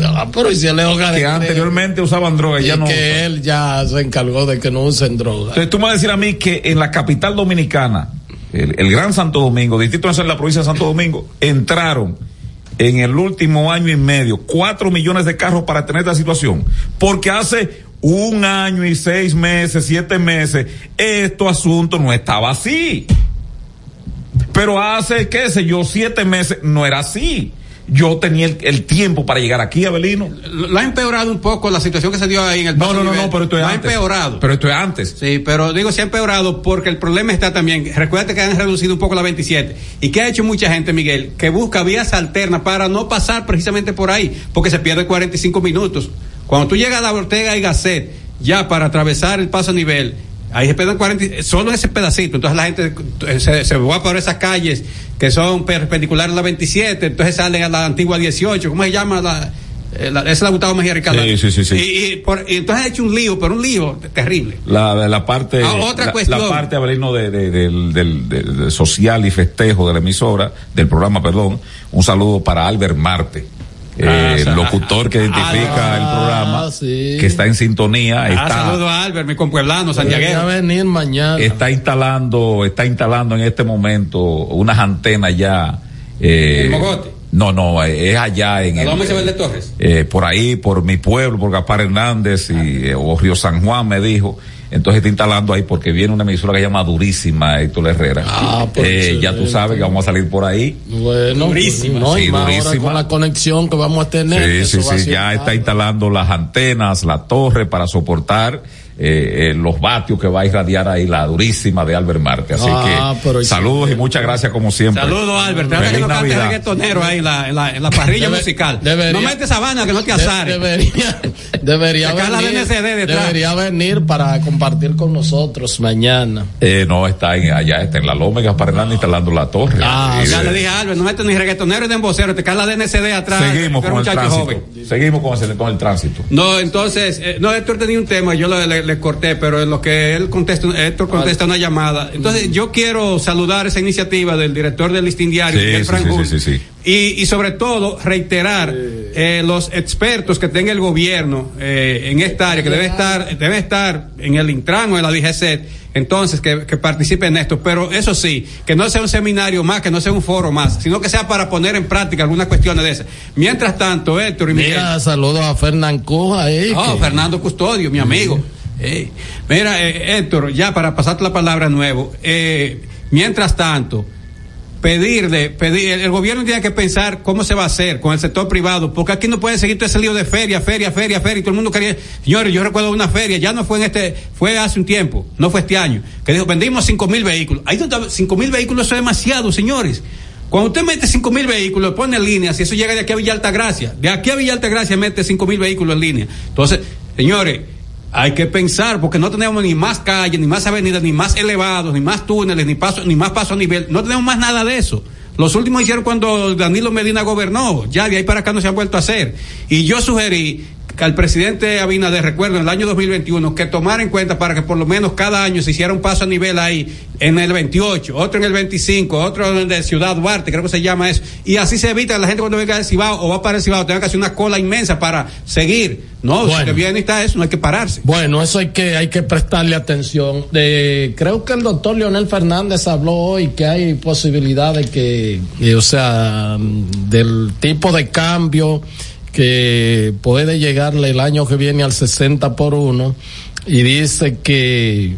Ah, pero y si él es Que anteriormente usaban droga y y ya no. que usan. él ya se encargó de que no usen droga. Entonces tú me vas a decir a mí que en la capital dominicana, el, el Gran Santo Domingo, Distrito Nacional de la provincia de Santo Domingo, entraron en el último año y medio cuatro millones de carros para tener esta situación. Porque hace un año y seis meses, siete meses, este asunto no estaba así. Pero hace, qué sé yo, siete meses no era así. Yo tenía el, el tiempo para llegar aquí, Abelino. Lo ha empeorado un poco la situación que se dio ahí en el No, paso no, no, nivel. no, pero esto es Lo ha antes. empeorado. Pero esto es antes. Sí, pero digo, se ha empeorado porque el problema está también. Recuerda que han reducido un poco la 27. ¿Y qué ha hecho mucha gente, Miguel? Que busca vías alternas para no pasar precisamente por ahí, porque se pierde 45 minutos. Cuando tú llegas a la Ortega y Gasset, ya para atravesar el paso a nivel, ahí se pierden 40, solo ese pedacito. Entonces la gente eh, se, se va por esas calles que son perpendiculares a la 27, entonces salen a la antigua 18. ¿Cómo se llama la.? eh, la- esa es la Gustavo Mejía Ricardo. Sí, sí, sí, sí. Y, y por- y entonces ha hecho un lío, pero un lío terrible. La, de la parte, Ah, otra la, cuestión. la parte, Abelino, de, de- del- del social y festejo de la emisora, del programa, perdón. Un saludo para Albert Marte, eh, Ah, el ah, locutor que identifica el programa, sí. que está en sintonía, Ah, está, saludo a Albert, mi compueblano, santiaguero. venir mañana. está instalando, está instalando en este momento unas antenas ya. Eh, ¿El Mogote? No, no, eh, es allá en ¿A el, dónde se de Torres? eh, por ahí, por mi pueblo, por Gaspar Hernández y, eh, o Río San Juan me dijo, entonces está instalando ahí porque viene una emisora que se llama Durísima, Héctor Herrera. Ah, pues Eh, ya tú sabes que vamos a salir por ahí. Bueno, Durísima. no, y Sí, ahora durísima. con la conexión que vamos a tener. Sí, sí, sí, ya está instalando las antenas, la torre para soportar eh, eh, los vatios que va a irradiar ahí la durísima de Albert Marte. Así Ah, pero que saludos y muchas gracias como siempre. Saludos, Albert. Te que Feliz no cante Navidad. reggaetonero ahí en la, en la, en la [LAUGHS] parrilla Debe- musical. debería- no metes sabana que no te De- azares. debería [LAUGHS] debería venir, DNCD detrás. debería venir para compartir con nosotros mañana. Eh, no, está en, allá, está en la Loma en Gaspar Hernández instalando la torre. Ah, ya de- le dije a Albert, no metes ni reggaetonero ni embocero, te cae la DNCD atrás. Seguimos con el tránsito. joven. Seguimos con el, con el tránsito. No, entonces, eh, no, Héctor tenía un tema, yo le, le- le corté, pero en lo que él contesta, Héctor contesta una llamada. Entonces, yo quiero saludar esa iniciativa del director del listín diario, Sí, Miguel sí, Franjul, sí, sí, sí, sí. Y, y sobre todo, reiterar eh, los expertos que tenga el gobierno eh, en esta área, que debe estar, debe estar en el Intran o en la DGCET, entonces que, que participen en esto. Pero eso sí, que no sea un seminario más, que no sea un foro más, sino que sea para poner en práctica algunas cuestiones de esas. Mientras tanto, Héctor y Miguel. Mira, saludos a Fernán Cuja ahí. Oh, que- Fernando Custodio, mi amigo. Ey, Mira, eh, Héctor, ya para pasarte la palabra nuevo, eh, mientras tanto, pedirle, pedir, el, gobierno tiene que pensar cómo se va a hacer con el sector privado, porque aquí no puede seguir todo ese lío de feria, feria, feria, feria, y todo el mundo quería, señores, yo recuerdo una feria, ya no fue en este, fue hace un tiempo, no fue este año, que dijo, vendimos cinco mil vehículos. Ahí donde cinco mil vehículos eso es demasiado, señores. Cuando usted mete cinco mil vehículos, pone en línea, si eso llega de aquí a Villa Altagracia, de aquí a Villa Altagracia mete cinco mil vehículos en línea. Entonces, señores, hay que pensar, porque no tenemos ni más calles, ni más avenidas, ni más elevados, ni más túneles, ni paso, ni más paso a nivel. No tenemos más nada de eso. Los últimos hicieron cuando Danilo Medina gobernó. Ya de ahí para acá no se han vuelto a hacer. Y yo sugerí que al presidente Abinader, recuerdo, en el año 2021, que tomara en cuenta para que por lo menos cada año se hiciera un paso a nivel ahí, en el 28, otro en el 25, otro en el de Ciudad Duarte, creo que se llama eso. Y así se evita que la gente cuando venga del Cibao o va para el Cibao tenga que hacer una cola inmensa para seguir. No, si Bueno. que viene está eso, no hay que pararse. Bueno, eso hay que, hay que prestarle atención. De, creo que el doctor Leonel Fernández habló hoy que hay posibilidad de que, o sea, del tipo de cambio que puede llegarle el año que viene al 60 por uno y dice que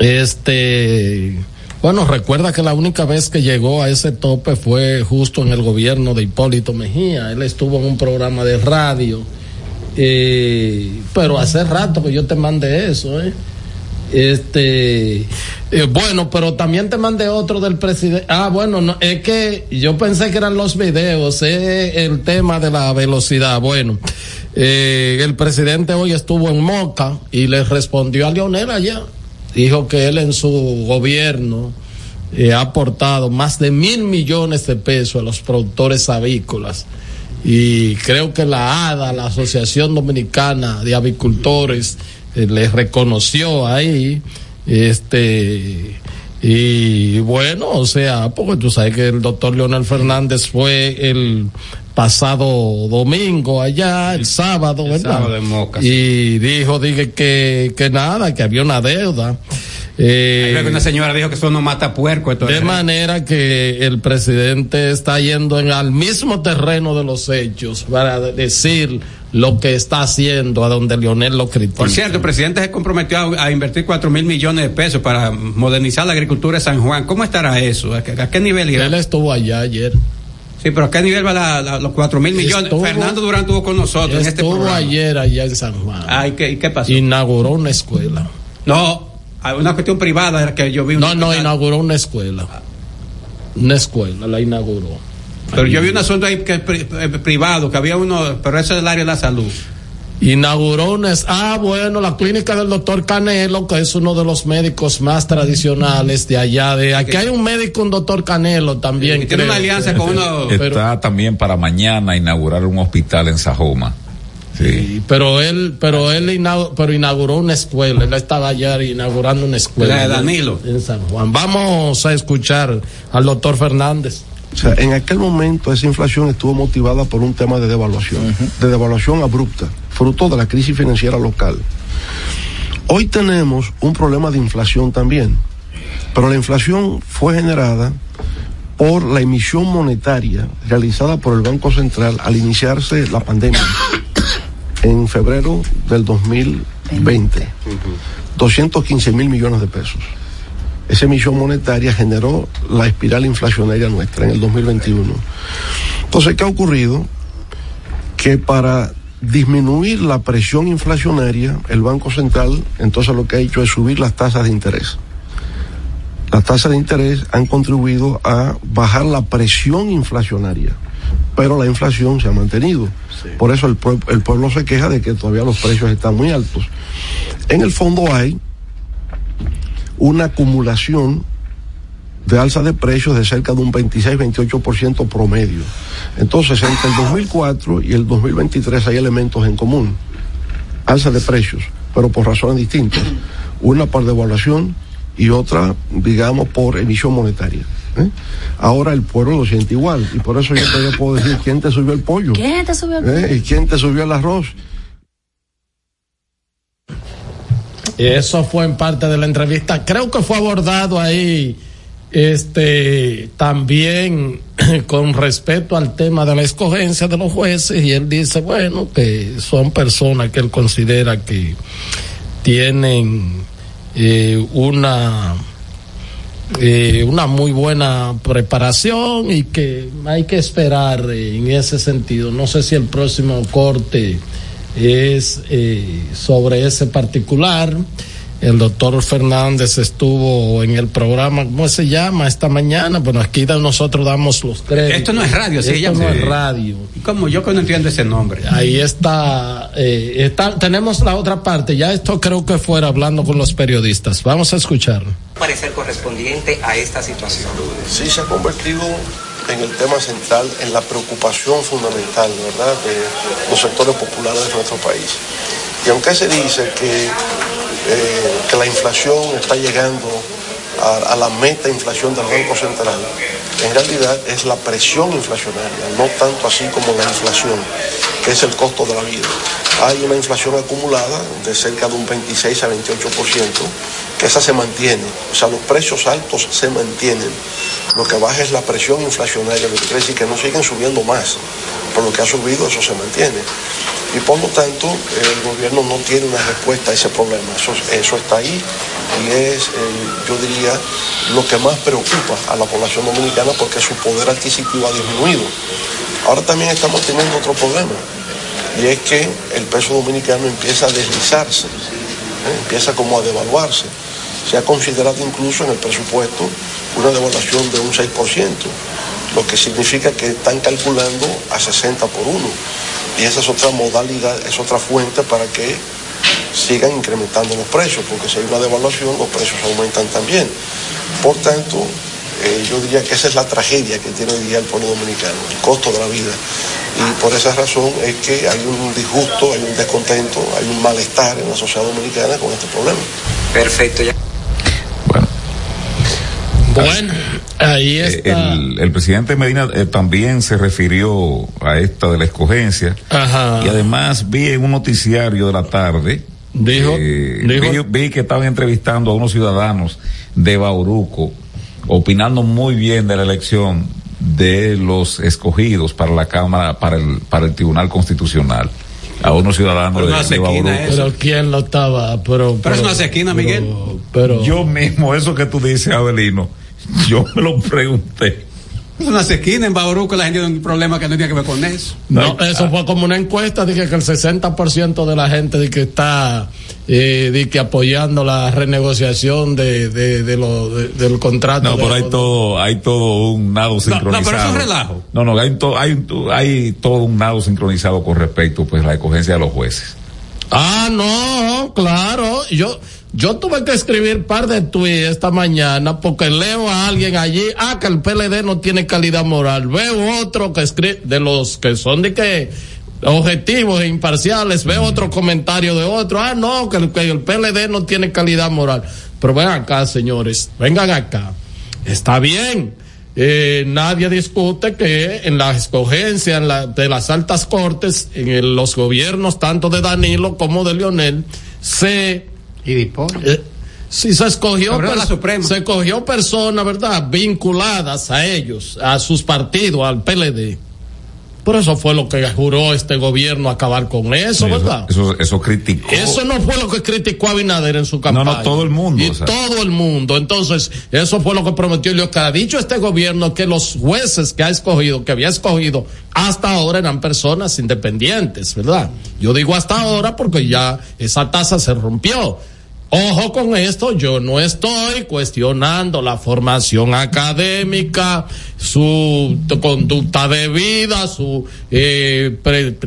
este bueno recuerda que la única vez que llegó a ese tope fue justo en el gobierno de Hipólito Mejía. Él estuvo en un programa de radio eh, pero hace rato que yo te mandé eso eh este eh, bueno pero también te mandé otro del presidente. Ah bueno no, es que yo pensé que eran los videos es el tema de la velocidad. Bueno eh, el presidente hoy estuvo en Moca y le respondió a Leonel allá dijo que él en su gobierno eh, ha aportado más de mil millones de pesos a los productores avícolas. Y creo que la ADA, la Asociación Dominicana de Avicultores, eh, le reconoció ahí, este, y bueno, o sea, porque tú sabes que el doctor Leonel Fernández fue el pasado domingo allá, el sábado, ¿verdad? sábado en Moca, y dijo, dije que, que nada, que había una deuda. Eh, Creo que una señora dijo que eso no mata puerco. De es- manera que el presidente está yendo en al mismo terreno de los hechos para de- decir lo que está haciendo a donde Leonel lo critica. Por cierto, el presidente se comprometió a, a invertir cuatro mil millones de pesos para modernizar la agricultura de San Juan. ¿Cómo estará eso? ¿A qué, a qué nivel irá? Él estuvo allá ayer. Sí, pero ¿a qué nivel va la- la- los cuatro mil millones? Estuvo- Fernando Durán estuvo con nosotros en este Estuvo programa. ayer allá en San Juan. Ah, ¿y qué, y qué pasó? Inauguró una escuela. No, una cuestión privada era que yo vi. No, no, inauguró una escuela. Una escuela, la inauguró. Pero yo vi un asunto ahí que, eh, privado, que había uno, pero eso es del área de la salud. Inauguró una. Ah, bueno, la clínica del doctor Canelo, que es uno de los médicos más tradicionales de allá. De aquí hay un médico, un doctor Canelo también. Y tiene una alianza con uno. [LAUGHS] Está también para mañana inaugurar un hospital en Sajoma. Sí. Pero él, pero él inau- pero inauguró una escuela. Él estaba allá inaugurando una escuela. La de Danilo. En San Juan. Vamos a escuchar al doctor Fernández. O sea, en aquel momento esa inflación estuvo motivada por un tema de devaluación, de devaluación abrupta, fruto de la crisis financiera local. Hoy tenemos un problema de inflación también, pero la inflación fue generada por la emisión monetaria realizada por el Banco Central al iniciarse la pandemia. [COUGHS] en febrero del 2020. 215 mil millones de pesos. Esa emisión monetaria generó la espiral inflacionaria nuestra en el 2021. Entonces, ¿qué ha ocurrido? Que para disminuir la presión inflacionaria, el Banco Central entonces lo que ha hecho es subir las tasas de interés. Las tasas de interés han contribuido a bajar la presión inflacionaria, pero la inflación se ha mantenido. Por eso el, pue- el pueblo se queja de que todavía los precios están muy altos. En el fondo hay una acumulación de alza de precios de cerca de un 26-28% promedio. Entonces, entre el 2004 y el 2023 hay elementos en común. Alza de precios, pero por razones distintas. Una por devaluación y otra, digamos, por emisión monetaria. ¿eh? Ahora el pueblo lo siente igual y por eso yo todavía puedo decir quién te subió el pollo ¿Quién te subió el ¿eh? y quién te subió el arroz. Eso fue en parte de la entrevista. Creo que fue abordado ahí este también [CLEARS THROAT] con respecto al tema de la escogencia de los jueces y él dice, bueno, que son personas que él considera que tienen eh, una eh, una muy buena preparación y que hay que esperar en ese sentido. No sé si el próximo corte es eh, sobre ese particular. El doctor Fernández estuvo en el programa, ¿cómo se llama? Esta mañana. Bueno, aquí nosotros damos los créditos. Esto no es radio, sí, Esto no sí. es radio. Como yo que no entiendo ese nombre. Ahí está, eh, está, tenemos la otra parte. Ya esto creo que fuera hablando con los periodistas. Vamos a escuchar. parecer correspondiente a esta situación? Sí, se ha convertido en el tema central, en la preocupación fundamental, ¿verdad?, de los sectores populares de nuestro país. Y aunque se dice que, eh, que la inflación está llegando a, a la meta inflación del Banco Central, en realidad es la presión inflacionaria, no tanto así como la inflación, que es el costo de la vida. Hay una inflación acumulada de cerca de un 26 a 28%, que esa se mantiene, o sea, los precios altos se mantienen. Lo que baja es la presión inflacionaria, lo que quiere decir que no siguen subiendo más, por lo que ha subido eso se mantiene. Y por lo tanto, el gobierno no tiene una respuesta a ese problema. Eso, eso está ahí y es, eh, yo diría, lo que más preocupa a la población dominicana porque su poder adquisitivo ha disminuido. Ahora también estamos teniendo otro problema y es que el peso dominicano empieza a deslizarse, empieza como a devaluarse. Se ha considerado incluso en el presupuesto una devaluación de un 6%, lo que significa que están calculando a 60 por 1. Y esa es otra modalidad, es otra fuente para que sigan incrementando los precios, porque si hay una devaluación los precios aumentan también. Por tanto, eh, yo diría que esa es la tragedia que tiene hoy día el pueblo dominicano, el costo de la vida. Y por esa razón es que hay un disgusto, hay un descontento, hay un malestar en la sociedad dominicana con este problema. Perfecto, ya. Bueno, ahí está. El, el presidente Medina eh, también se refirió a esta de la escogencia. Ajá. Y además vi en un noticiario de la tarde. Dijo- eh, dijo- vi, vi que estaban entrevistando a unos ciudadanos de Bauruco, opinando muy bien de la elección de los escogidos para la Cámara, para el, para el Tribunal Constitucional. A unos ciudadanos Pero de, Bauruco. Pero quién lo estaba, pero. Pero es una esquina, Miguel. Pero. Yo mismo, eso que tú dices, Abelino, yo me lo pregunté. Es una esquina en Bauruco, la gente tiene un problema que no tiene que ver con eso. No, eso fue como una encuesta, dije que el 60% de la gente de que está eh, de que apoyando la renegociación de, de, de lo, de- del contrato. No, de- pero hay todo, hay todo un nado no, sincronizado. pero eso es relajo. No, no, hay, to- hay, un- hay todo un nado sincronizado con respecto pues a la escogencia de los jueces. Ah, no, claro. Yo, yo tuve que escribir par de tweets esta mañana porque leo a alguien allí, ah, que el PLD no tiene calidad moral. Veo otro que escribe, de los que son de que objetivos e imparciales, veo otro comentario de otro, ah, no, que el, que el PLD no tiene calidad moral. Pero ven acá, señores, vengan acá. Está bien. Eh, nadie discute que en la escogencia en la- de las altas cortes, en los gobiernos tanto de Danilo como de Leonel, se eh, sí se escogió la se escogió personas, ¿verdad? Vinculadas a ellos, a sus partidos, al PLD. Por eso fue lo que juró este gobierno acabar con eso, ¿verdad? Eso, eso criticó. Eso no fue lo que criticó Abinader en su campaña. No, no, todo el mundo. Y o sea. todo el mundo. Entonces, eso fue lo que prometió Dios. Que ha dicho este gobierno que los jueces que ha escogido, que había escogido, hasta ahora eran personas independientes, ¿verdad? Yo digo hasta ahora porque ya esa tasa se rompió. Ojo con esto, yo no estoy cuestionando la formación académica, su conducta de vida, su eh,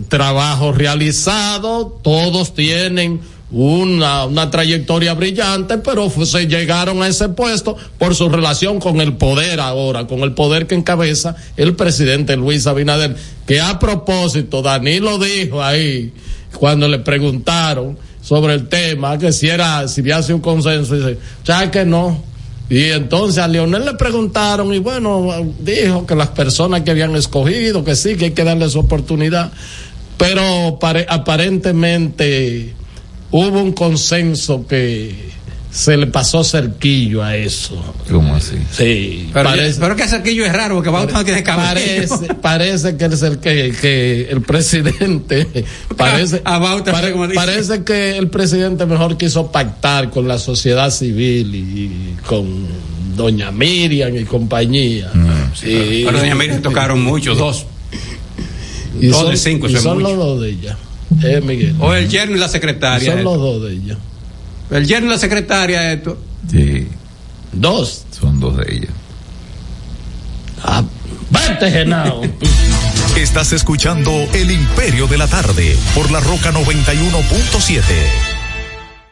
trabajo realizado, todos tienen una, una trayectoria brillante, pero se llegaron a ese puesto por su relación con el poder ahora, con el poder que encabeza el presidente Luis Abinader, que a propósito, Danilo dijo ahí, cuando le preguntaron sobre el tema, que si era, si había sido un consenso, dice, ya que no. Y entonces a Leonel le preguntaron y bueno, dijo que las personas que habían escogido, que sí, que hay que darle su oportunidad, pero pare- aparentemente hubo un consenso que se le pasó cerquillo a eso. ¿Cómo así? Sí, Pero, parece- pero que cerquillo es raro porque Bauta no tiene cabello. Parece, parece que, es el, que, que el presidente [LAUGHS] parece, A Bauta, pare- como dice. parece que el presidente mejor quiso pactar con la sociedad civil y, y con doña Miriam y compañía. Sí. Pero doña Miriam tocaron mucho, dos. Y dos son, de cinco, y son mucho. los dos de ella. Eh, Miguel. O el yerno y la Y secretaria. son los dos de ella. El yerno y la secretaria, esto. Sí. Dos. Son dos de ellas. Ah, vete, Genao. Estás escuchando El Imperio de la Tarde por la Roca 91.7.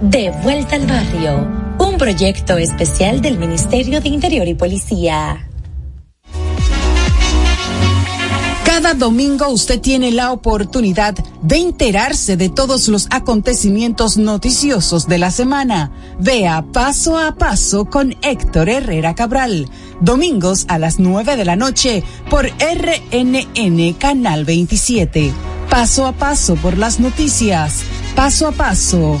De vuelta al barrio, un proyecto especial del Ministerio de Interior y Policía. Cada domingo usted tiene la oportunidad de enterarse de todos los acontecimientos noticiosos de la semana. Vea paso a paso con Héctor Herrera Cabral. Domingos a las 9 de la noche por RNN Canal 27. Paso a paso por las noticias. Paso a paso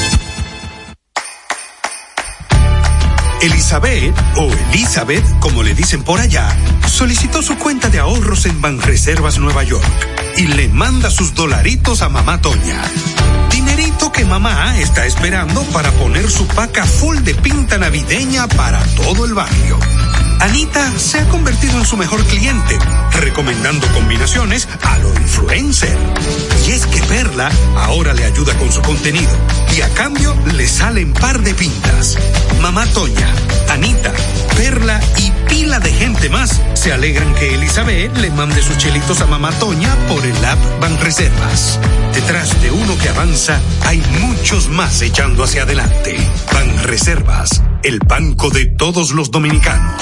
Elizabeth, o Elizabeth, como le dicen por allá, solicitó su cuenta de ahorros en Banreservas Nueva York y le manda sus dolaritos a mamá Toña. Que mamá está esperando para poner su paca full de pinta navideña para todo el barrio. Anita se ha convertido en su mejor cliente, recomendando combinaciones a lo influencer. Y es que Perla ahora le ayuda con su contenido y a cambio le salen par de pintas. Mamá Toña, Anita, Perla y pila de gente más se alegran que Elizabeth le mande sus chelitos a Mamá Toña por el app Banreservas. Detrás de uno que avanza hay muchos más echando hacia adelante. Banreservas, el banco de todos los dominicanos.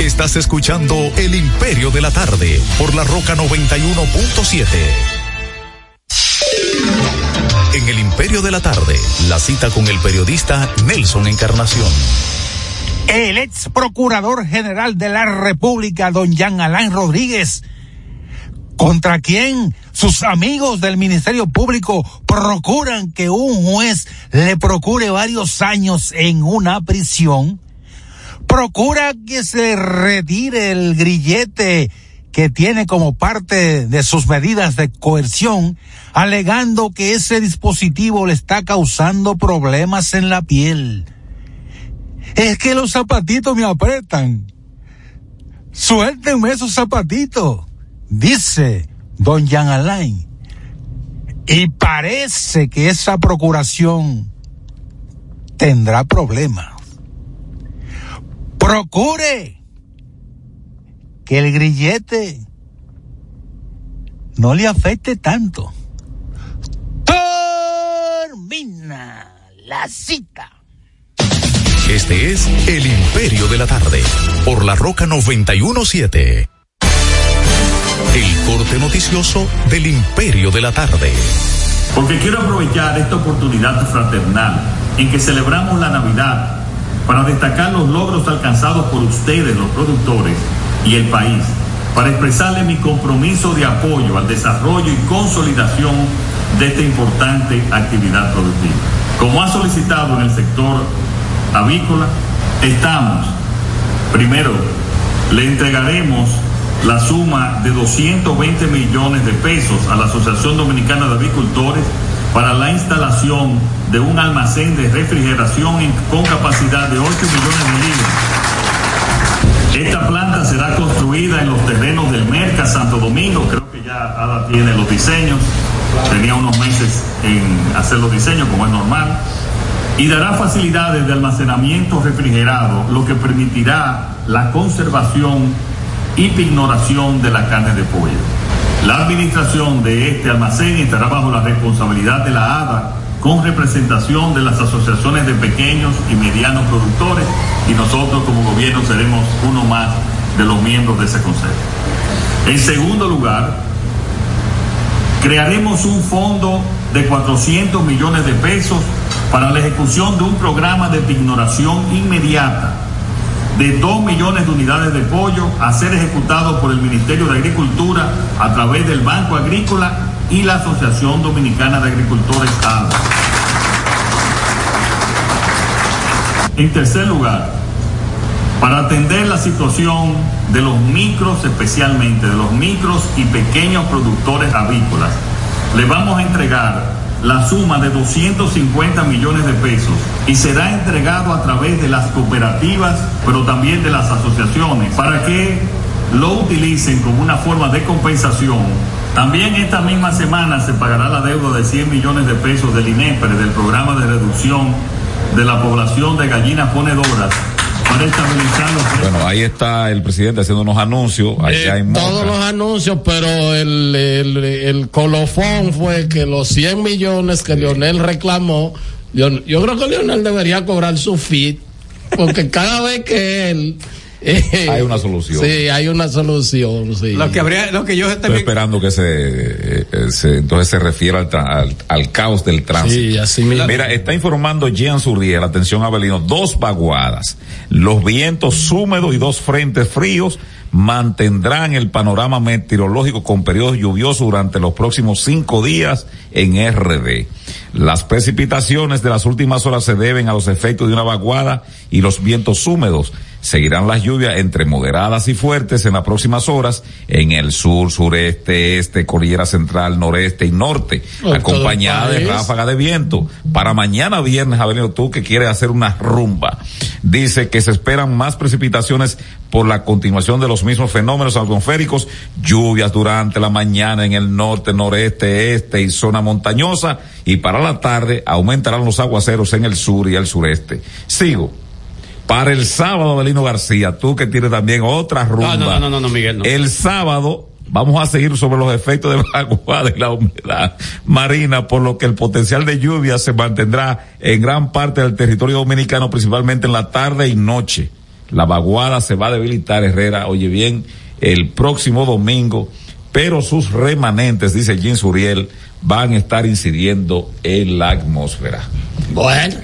Estás escuchando El Imperio de la Tarde por la Roca 91.7. En El Imperio de la Tarde, la cita con el periodista Nelson Encarnación. El ex procurador general de la República, don Jean Alain Rodríguez, contra quien sus amigos del Ministerio Público procuran que un juez le procure varios años en una prisión, procura que se retire el grillete que tiene como parte de sus medidas de coerción, alegando que ese dispositivo le está causando problemas en la piel. Es que los zapatitos me apretan. Suéltenme esos zapatitos, dice don Jean Alain. Y parece que esa procuración tendrá problemas procure que el grillete no le afecte tanto. Termina la cita. Este es El Imperio de la Tarde, por la Roca 917. El corte noticioso del Imperio de la Tarde. Porque quiero aprovechar esta oportunidad fraternal en que celebramos la Navidad para destacar los logros alcanzados por ustedes, los productores, y el país, para expresarle mi compromiso de apoyo al desarrollo y consolidación de esta importante actividad productiva. Como ha solicitado en el sector avícola, estamos, primero, le entregaremos la suma de 220 millones de pesos a la Asociación Dominicana de Avicultores para la instalación de un almacén de refrigeración con capacidad de 8 millones de litros. Esta planta será construida en los terrenos del Merca Santo Domingo, creo que ya tiene los diseños, tenía unos meses en hacer los diseños como es normal, y dará facilidades de almacenamiento refrigerado, lo que permitirá la conservación y pignoración de la carne de pollo. La administración de este almacén estará bajo la responsabilidad de la ADA con representación de las asociaciones de pequeños y medianos productores y nosotros como gobierno seremos uno más de los miembros de ese consejo. En segundo lugar, crearemos un fondo de 400 millones de pesos para la ejecución de un programa de pignoración inmediata de 2 millones de unidades de pollo a ser ejecutado por el Ministerio de Agricultura a través del Banco Agrícola y la Asociación Dominicana de Agricultores ADA. En tercer lugar, para atender la situación de los micros, especialmente de los micros y pequeños productores avícolas, le vamos a entregar la suma de 250 millones de pesos y será entregado a través de las cooperativas, pero también de las asociaciones, para que lo utilicen como una forma de compensación. También esta misma semana se pagará la deuda de 100 millones de pesos del INEPRE del programa de reducción de la población de gallinas ponedoras Bueno, ahí está el presidente haciendo unos anuncios allá Eh, en todos los anuncios, pero el, el, el colofón fue que los 100 millones que Leonel reclamó, yo creo que Leonel debería cobrar su fit, porque cada vez que él... eh, [LAUGHS] Hay una solución. Sí, hay una solución, sí. Lo que habría, lo que yo Estoy esperando que se, eh, se- entonces se refiera al, al caos del tránsito. Sí, así mismo. Mira, está informando Jean Surriel, atención Abelino, dos vaguadas, los vientos húmedos y dos frentes fríos mantendrán el panorama meteorológico con periodos lluviosos durante los próximos cinco días en RD. Las precipitaciones de las últimas horas se deben a los efectos de una vaguada y los vientos húmedos. Seguirán las lluvias entre moderadas y fuertes en las próximas horas en el sur, sureste, este, cordillera central, noreste y norte, acompañada de ráfagas de viento. Para mañana viernes, Avelino, tú que quieres hacer una rumba, dice que se esperan más precipitaciones por la continuación de los mismos fenómenos atmosféricos, lluvias durante la mañana en el norte, noreste, este y zona montañosa, y para la tarde aumentarán los aguaceros en el sur y el sureste. Sigo. Para el sábado, Avelino García, tú que tienes también otra rumba. No, no, no, no, no, Miguel, no. El sábado vamos a seguir sobre los efectos de la y la humedad marina, por lo que el potencial de lluvia se mantendrá en gran parte del territorio dominicano, principalmente en la tarde y noche. La vaguada se va a debilitar, Herrera, oye bien, el próximo domingo, pero sus remanentes, dice Jim Suriel, van a estar incidiendo en la atmósfera. Bueno,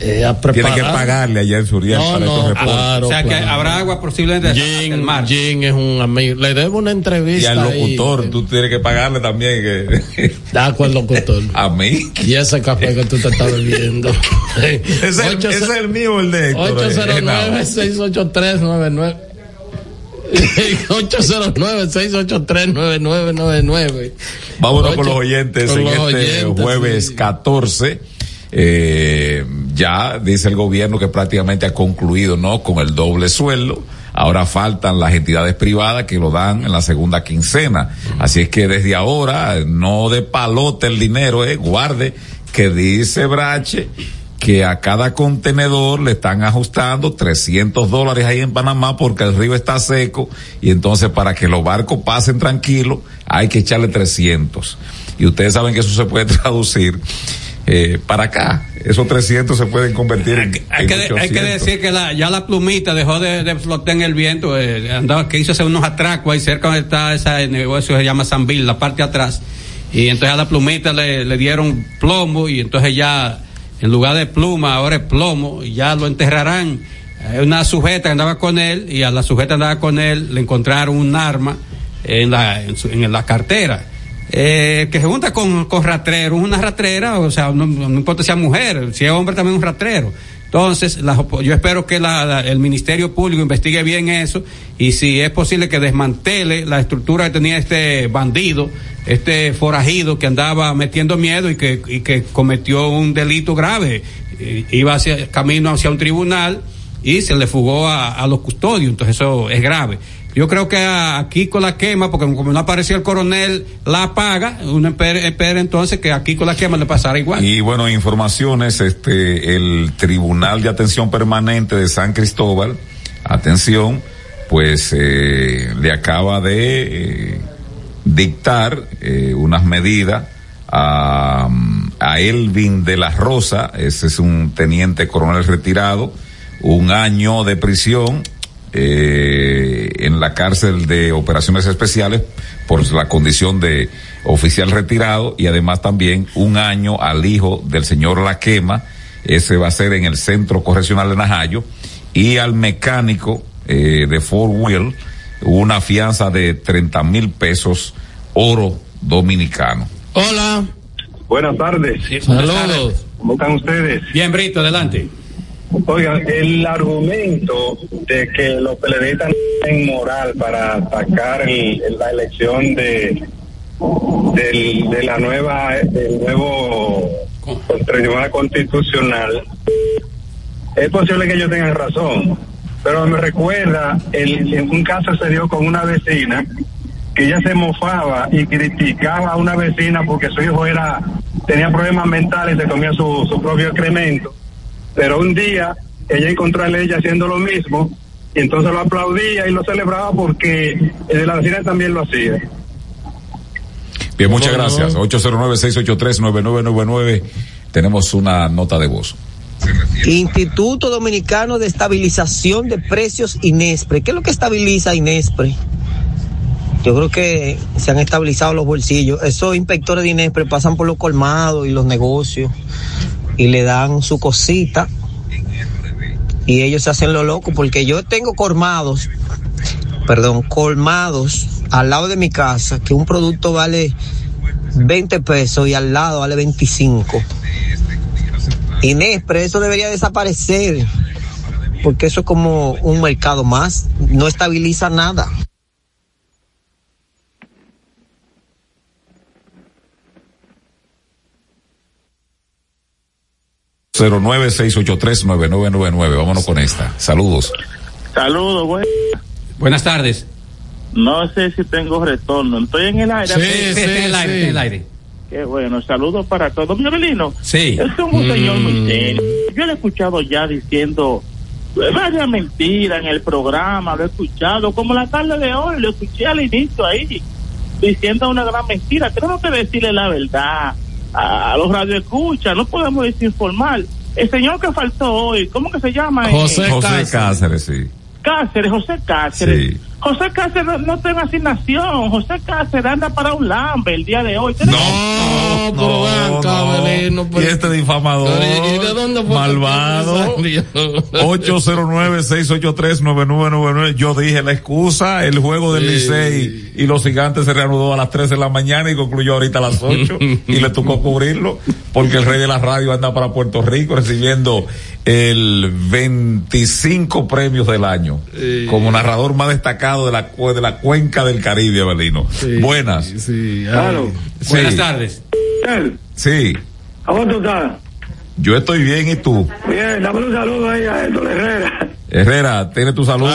eh, a Tiene que preparar. pagarle allá en Suriel No, para no, estos reportes. claro, o sea que claro. habrá agua posiblemente hasta el Jim, mar. Jim es un amigo. Le debo una Y entrevista. al ahí. locutor, tú tienes que pagarle también. Que... Da con el locutor. A mí. Y ese café que tú te estás bebiendo. [LAUGHS] Ese es, el- es el mío, el de Héctor. eh, Genao. 809-683-9999. 809-683-9999. Vámonos con Ocho- los oyentes con en los este oyentes, jueves sí. 14. Eh, ya dice el gobierno que prácticamente ha concluido, ¿no? Con el doble sueldo. Ahora faltan las entidades privadas que lo dan en la segunda quincena. Así es que desde ahora, no de palote el dinero, eh, guarde que dice Brache que a cada contenedor le están ajustando 300 dólares ahí en Panamá porque el río está seco y entonces para que los barcos pasen tranquilos hay que echarle 300. Y ustedes saben que eso se puede [LAUGHS] traducir eh, para acá. Esos 300 se pueden convertir en, Hay en que, hay que 800. decir que la, ya la plumita dejó de, de flotar en el viento, eh, andaba, que hizo hacer unos atracos ahí cerca donde está ese negocio que se llama San Bill, la parte de atrás. Y entonces a la plumita le, le dieron plomo y entonces ya en lugar de pluma ahora es plomo y ya lo enterrarán. Hay una sujeta que andaba con él y a la sujeta andaba con él le encontraron un arma en la, en, su- en la cartera. Eh, que se junta con, con ratrero, es una ratrera, o sea, no, no importa si es mujer, si es hombre también es un ratrero. Entonces, opo- yo espero que la- la- el Ministerio Público investigue bien eso y si es posible que desmantele la estructura que tenía este bandido, este forajido que andaba metiendo miedo y que, cometió un delito grave. Eh, iba hacia camino hacia un tribunal y se le fugó a los custodios, entonces eso es grave. Yo creo que aquí con la quema, porque como no apareció el coronel, la paga, uno espera, entonces que aquí con la quema le pasara igual. Y bueno, informaciones, este, el Tribunal de Atención Permanente de San Cristóbal, atención, pues eh, le acaba de eh, dictar eh, unas medidas a, a Elvin de la Rosa, ese es un teniente coronel retirado, un año de prisión eh, en la cárcel de operaciones especiales por la condición de oficial retirado y además también un año al hijo del señor Laquema, ese va a ser en el centro correccional de Najayo, y al mecánico eh, de Fort Will una fianza de 30 mil pesos oro dominicano. Hola. Buenas tardes. Saludos. ¿Cómo están ustedes? Bien, Brito, adelante. Oigan, el argumento de que los PLDistas no tienen moral para atacar el- la elección de del- de la nueva del nuevo tribunal constitucional es posible que ellos tengan razón pero me recuerda el, en un caso se dio con una vecina que ella se mofaba y criticaba a una vecina porque su hijo era tenía problemas mentales se comía su, su propio excremento. Pero un día ella encontró a ella haciendo lo mismo y entonces lo aplaudía y lo celebraba porque el de la vecina también lo hacía. Bien, muchas gracias. 809-683-9999. Tenemos una nota de voz. Instituto Dominicano de Estabilización de Precios Inespre. ¿Qué es lo que estabiliza Inespre? Yo creo que se han estabilizado los bolsillos. Esos inspectores de Inespre pasan por los colmados y los negocios y le dan su cosita y ellos se hacen lo loco porque yo tengo colmados, perdón, colmados al lado de mi casa que un producto vale 20 pesos y al lado vale 25. Inespre, eso debería desaparecer porque eso es como un mercado más, no estabiliza nada. 09-683-9999. Vámonos con esta. Saludos. Saludos, buenas. Buenas tardes. No sé si tengo retorno. Estoy en el aire. Sí, sí, en el aire, en el aire. Qué bueno, saludos para todos. Mi Abelino, Sí. es un señor muy Mm. serio. Yo lo he escuchado ya diciendo varias mentiras en el programa, lo he escuchado, como la tarde de hoy, lo escuché al inicio ahí, diciendo una gran mentira. Tenemos que decirle la verdad a, a los radioescuchas, no podemos desinformar. El señor que faltó hoy, ¿cómo que se llama? José, Eh, Cáceres, sí. Cáceres, José Cáceres. Sí. José Cáceres no, tiene asignación. José Cáceres anda para un lambe el día de hoy. No, no, no. Y este difamador, ¿Y de dónde fue malvado, 809-683-9999. [LAUGHS] Yo dije la excusa, el juego del Sí. Licey y los gigantes se reanudó a las 3 de la mañana y concluyó ahorita a las 8 [LAUGHS] y le tocó cubrirlo porque el rey de la radio anda para Puerto Rico recibiendo el 25 premios del año como narrador más destacado de la, cu- de la cuenca del Caribe, Abelino. Buenas. Sí, Claro. Sí. Buenas tardes. Sí. ¿Cómo tú estás? Yo estoy bien y tú. Bien, dame un saludo ahí a Héctor Herrera. Herrera, tiene tu saludo.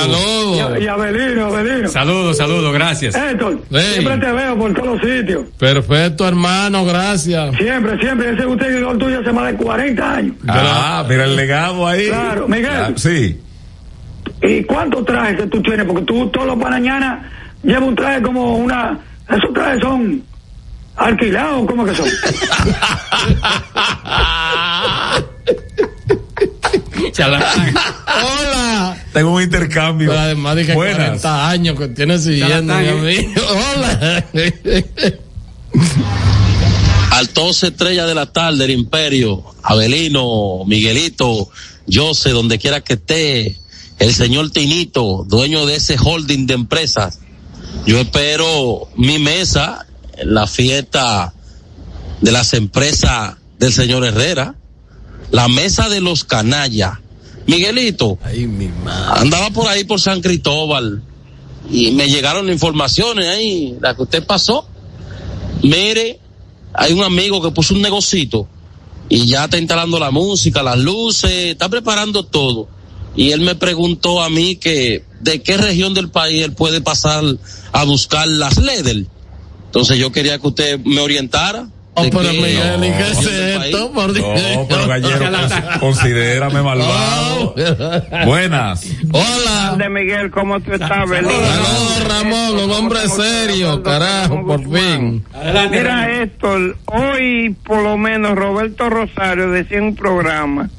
Y, a- y a Abelino, Abelino. Saludos, saludos, gracias. Héctor, Hey. siempre te veo por todos los sitios. Perfecto, hermano, gracias. Siempre, siempre. Ese es un seguidor tuyo hace más de 40 años. Ah, mira el legado ahí. Claro, Miguel. Ah, sí. ¿Y cuántos trajes que tú tienes? Porque tú todos los mañana llevas un traje como una... Esos trajes son alquilados, ¿cómo que son? [LAUGHS] Hola. Tengo un intercambio. Pero además de que Buenas. 40 años que tiene siguiendo, mi Charlatán, amigo. Hola. [LAUGHS] Altos estrella de la tarde, el imperio, Abelino, Miguelito, Jose, donde quiera que esté, el señor Tinito, dueño de ese holding de empresas. Yo espero mi mesa en la fiesta de las empresas del señor Herrera, la mesa de los canallas. Miguelito, andaba por ahí por San Cristóbal y me llegaron informaciones ahí, la que usted pasó. Mire, hay un amigo que puso un negocito y ya está instalando la música, las luces, está preparando todo. Y él me preguntó a mí que de qué región del país él puede pasar a buscar las LEDER. Entonces yo quería que usted me orientara. Oh, pero qué Miguel, ¿y qué es esto? Por Dios. No, pero gallero, cons- considérame malvado. Buenas. Hola. De Miguel, ¿cómo tú estás, Belín? Hola, Ramón, un hombre serio, carajo, por fin. Mira, Héctor, hoy por lo menos Roberto Rosario decía en un programa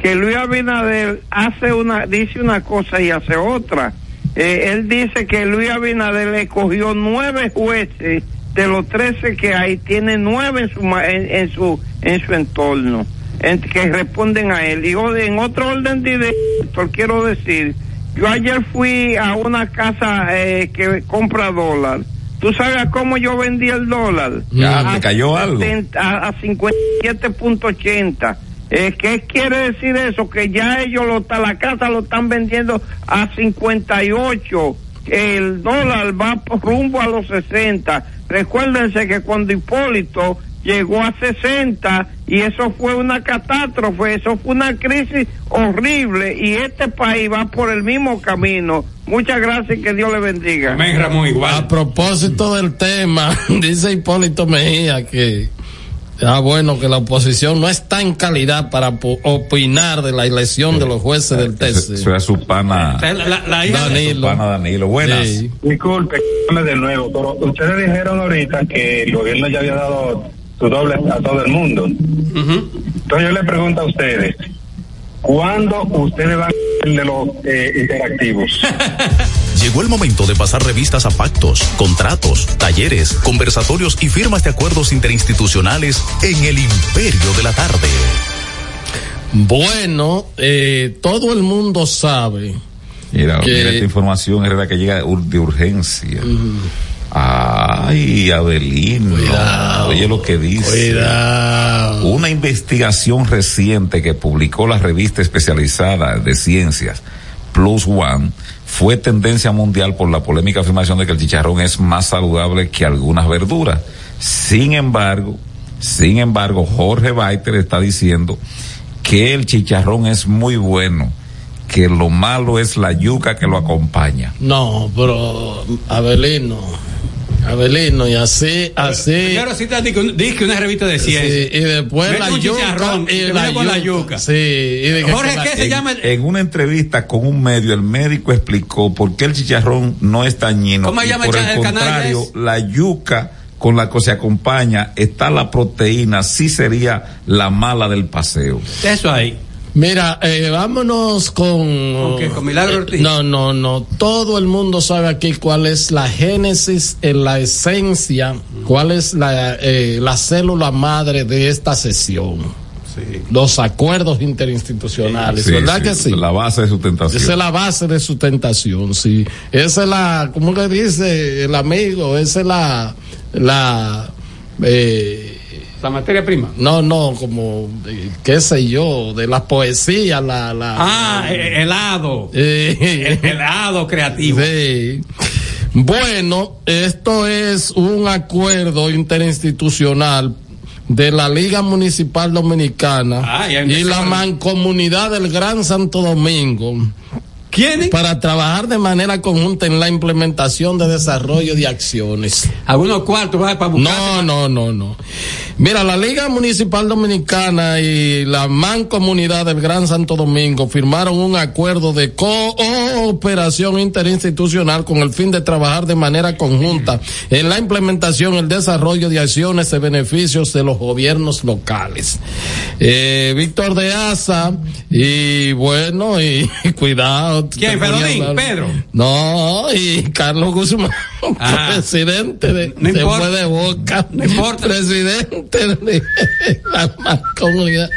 que Luis Abinader hace una, dice una cosa y hace otra. Eh, él dice que Luis Abinader le cogió nueve jueces de los trece que hay, tiene nueve en su, en, en su, en su entorno, en- que responden a él. Y o- en otro orden de Héctor, quiero decir, yo ayer fui a una casa eh, que compra dólar. ¿Tú sabes cómo yo vendí el dólar? Ya, A ¿te cayó algo? 70 a, a 57.80. Eh, ¿Qué quiere decir eso? Que ya ellos lo la casa lo están vendiendo a 58. El dólar va por rumbo a los 60. Recuérdense que cuando Hipólito llegó a 60 y eso fue una catástrofe, eso fue una crisis horrible y este país va por el mismo camino. Muchas gracias y que Dios le bendiga. Amén, Ramón, igual. A propósito del tema, [LAUGHS] dice Hipólito Mejía que Ah, bueno, que la oposición no está en calidad para opinar de la elección de los jueces del TC. Eso es su pana. La, la, hija Danilo. Su pana Danilo. Buenas. Sí. Disculpe, de nuevo, pero ustedes dijeron ahorita que el gobierno ya había dado su doble a todo el mundo. Entonces yo le pregunto a ustedes, ¿cuándo ustedes van a de los eh, interactivos? [LAUGHS] Llegó el momento de pasar revistas a pactos, contratos, talleres, conversatorios y firmas de acuerdos interinstitucionales en el imperio de la tarde. Bueno, eh, todo el mundo sabe. Mira, que- mira esta información es la que llega de urgencia. Ay, Abelino. Oye lo que dice. Cuidado. Una investigación reciente que publicó la revista especializada de ciencias Plus One fue tendencia mundial por la polémica afirmación de que el chicharrón es más saludable que algunas verduras. Sin embargo, sin embargo, Jorge Baiter está diciendo que el chicharrón es muy bueno, que lo malo es la yuca que lo acompaña. No, pero Abelino, Abelino, y así, así. Primero sí te que una revista de ciencia. Sí, y después Vete la un yuca. chicharrón y la con la yuca. yuca. Sí, y de que- Jorge, ¿qué se en, llama? el- en una entrevista con un medio, el médico explicó por qué el chicharrón no es dañino. ¿Cómo y llama por el el, contrario, la yuca con la que se acompaña está la proteína, sí sería la mala del paseo. Eso ahí. Mira, eh, vámonos con. ¿Con qué? ¿Con Milagro Ortiz? Eh, No, no, no. Todo el mundo sabe aquí cuál es la génesis, en la esencia, cuál es la, eh, la célula madre de esta sesión. Los acuerdos interinstitucionales, Sí, ¿verdad sí, que sí? La base de sustentación. Esa es la base de sustentación, sí. Esa es la, ¿cómo que dice el amigo? Esa es la, la, eh, La materia prima. no, no, como, eh, qué sé yo, de las poesías, la, la. Ah, eh, helado. Eh, [LAUGHS] El helado creativo. Sí. Bueno, esto es un acuerdo interinstitucional de la Liga Municipal Dominicana Ah, y la Mancomunidad del Gran Santo Domingo. ¿Quiénes? Para trabajar de manera conjunta en la implementación de desarrollo de acciones. Algunos cuartos para buscar. No, no, no, no. Mira, la Liga Municipal Dominicana y la Mancomunidad del Gran Santo Domingo firmaron un acuerdo de cooperación interinstitucional con el fin de trabajar de manera conjunta en la implementación y el desarrollo de acciones de beneficios de los gobiernos locales. Eh, Víctor de Asa y bueno, y, [LAUGHS] cuidado. ¿Quién? Pedro. No, y Carlos Guzmán, Ah. presidente de, No se importa. fue de boca. No importa. Presidente de [LAUGHS] la mancomunidad.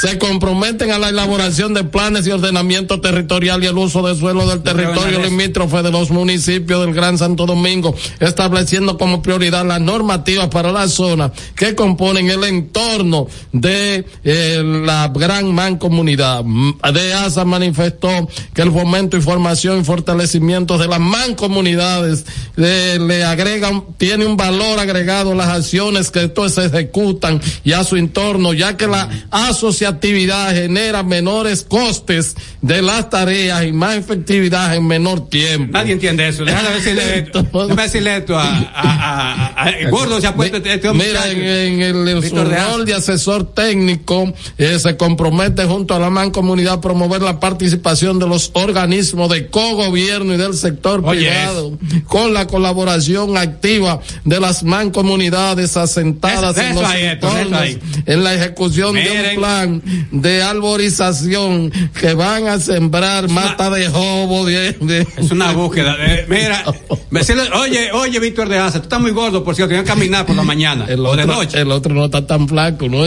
Se comprometen a la elaboración de planes y ordenamiento territorial y el uso de suelo del territorio limítrofe de los municipios del Gran Santo Domingo, estableciendo como prioridad las normativas para la zona que componen el entorno de eh, la gran mancomunidad. Mm, De ASA manifestó que el fomento, información y fortalecimiento de las mancomunidades eh, le agregan, tiene un valor agregado las acciones que entonces se ejecutan y a su entorno, ya que la asociatividad genera menores costes de las tareas y más efectividad en menor tiempo. Nadie entiende eso. Déjame [LAUGHS] decirle esto. Déjame decirle esto a, a, a- a- gordo se ha puesto este, este Mira, muchacho. en, en el su de rol de asesor técnico, eh, se compromete junto a la mancomunidad a promover la participación de los organismos de cogobierno y del sector Oye, privado, con la colaboración activa de las mancomunidades asentadas Eso- en los ahí, entornos, en la ejecución de Miren. un plan de arborización que van a sembrar mata de jobo, de, de- Es una búsqueda. Eh, [LAUGHS] mira, decirle, oye, oye, Víctor de Asa, tú estás muy gordo, por cierto, tienes que caminar por la mañana el o de otro, noche. el otro no está tan flaco, ¿no? [LAUGHS]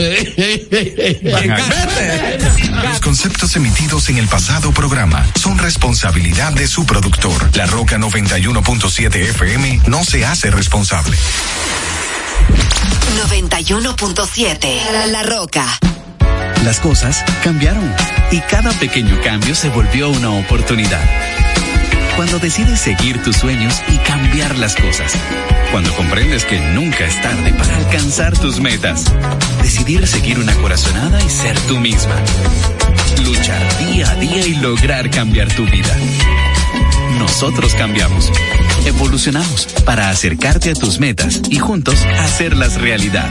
Los conceptos emitidos en el pasado programa son responsabilidad de su productor. La Roca 91.7 FM no se hace responsable. 91.7 La, La Roca. Las cosas cambiaron y cada pequeño cambio se volvió una oportunidad. Cuando decides seguir tus sueños y cambiar las cosas. Cuando comprendes que nunca es tarde para alcanzar tus metas. Decidir seguir una corazonada y ser tú misma. Luchar día a día y lograr cambiar tu vida. nosotros cambiamos. Evolucionamos para acercarte a tus metas y juntos hacerlas realidad.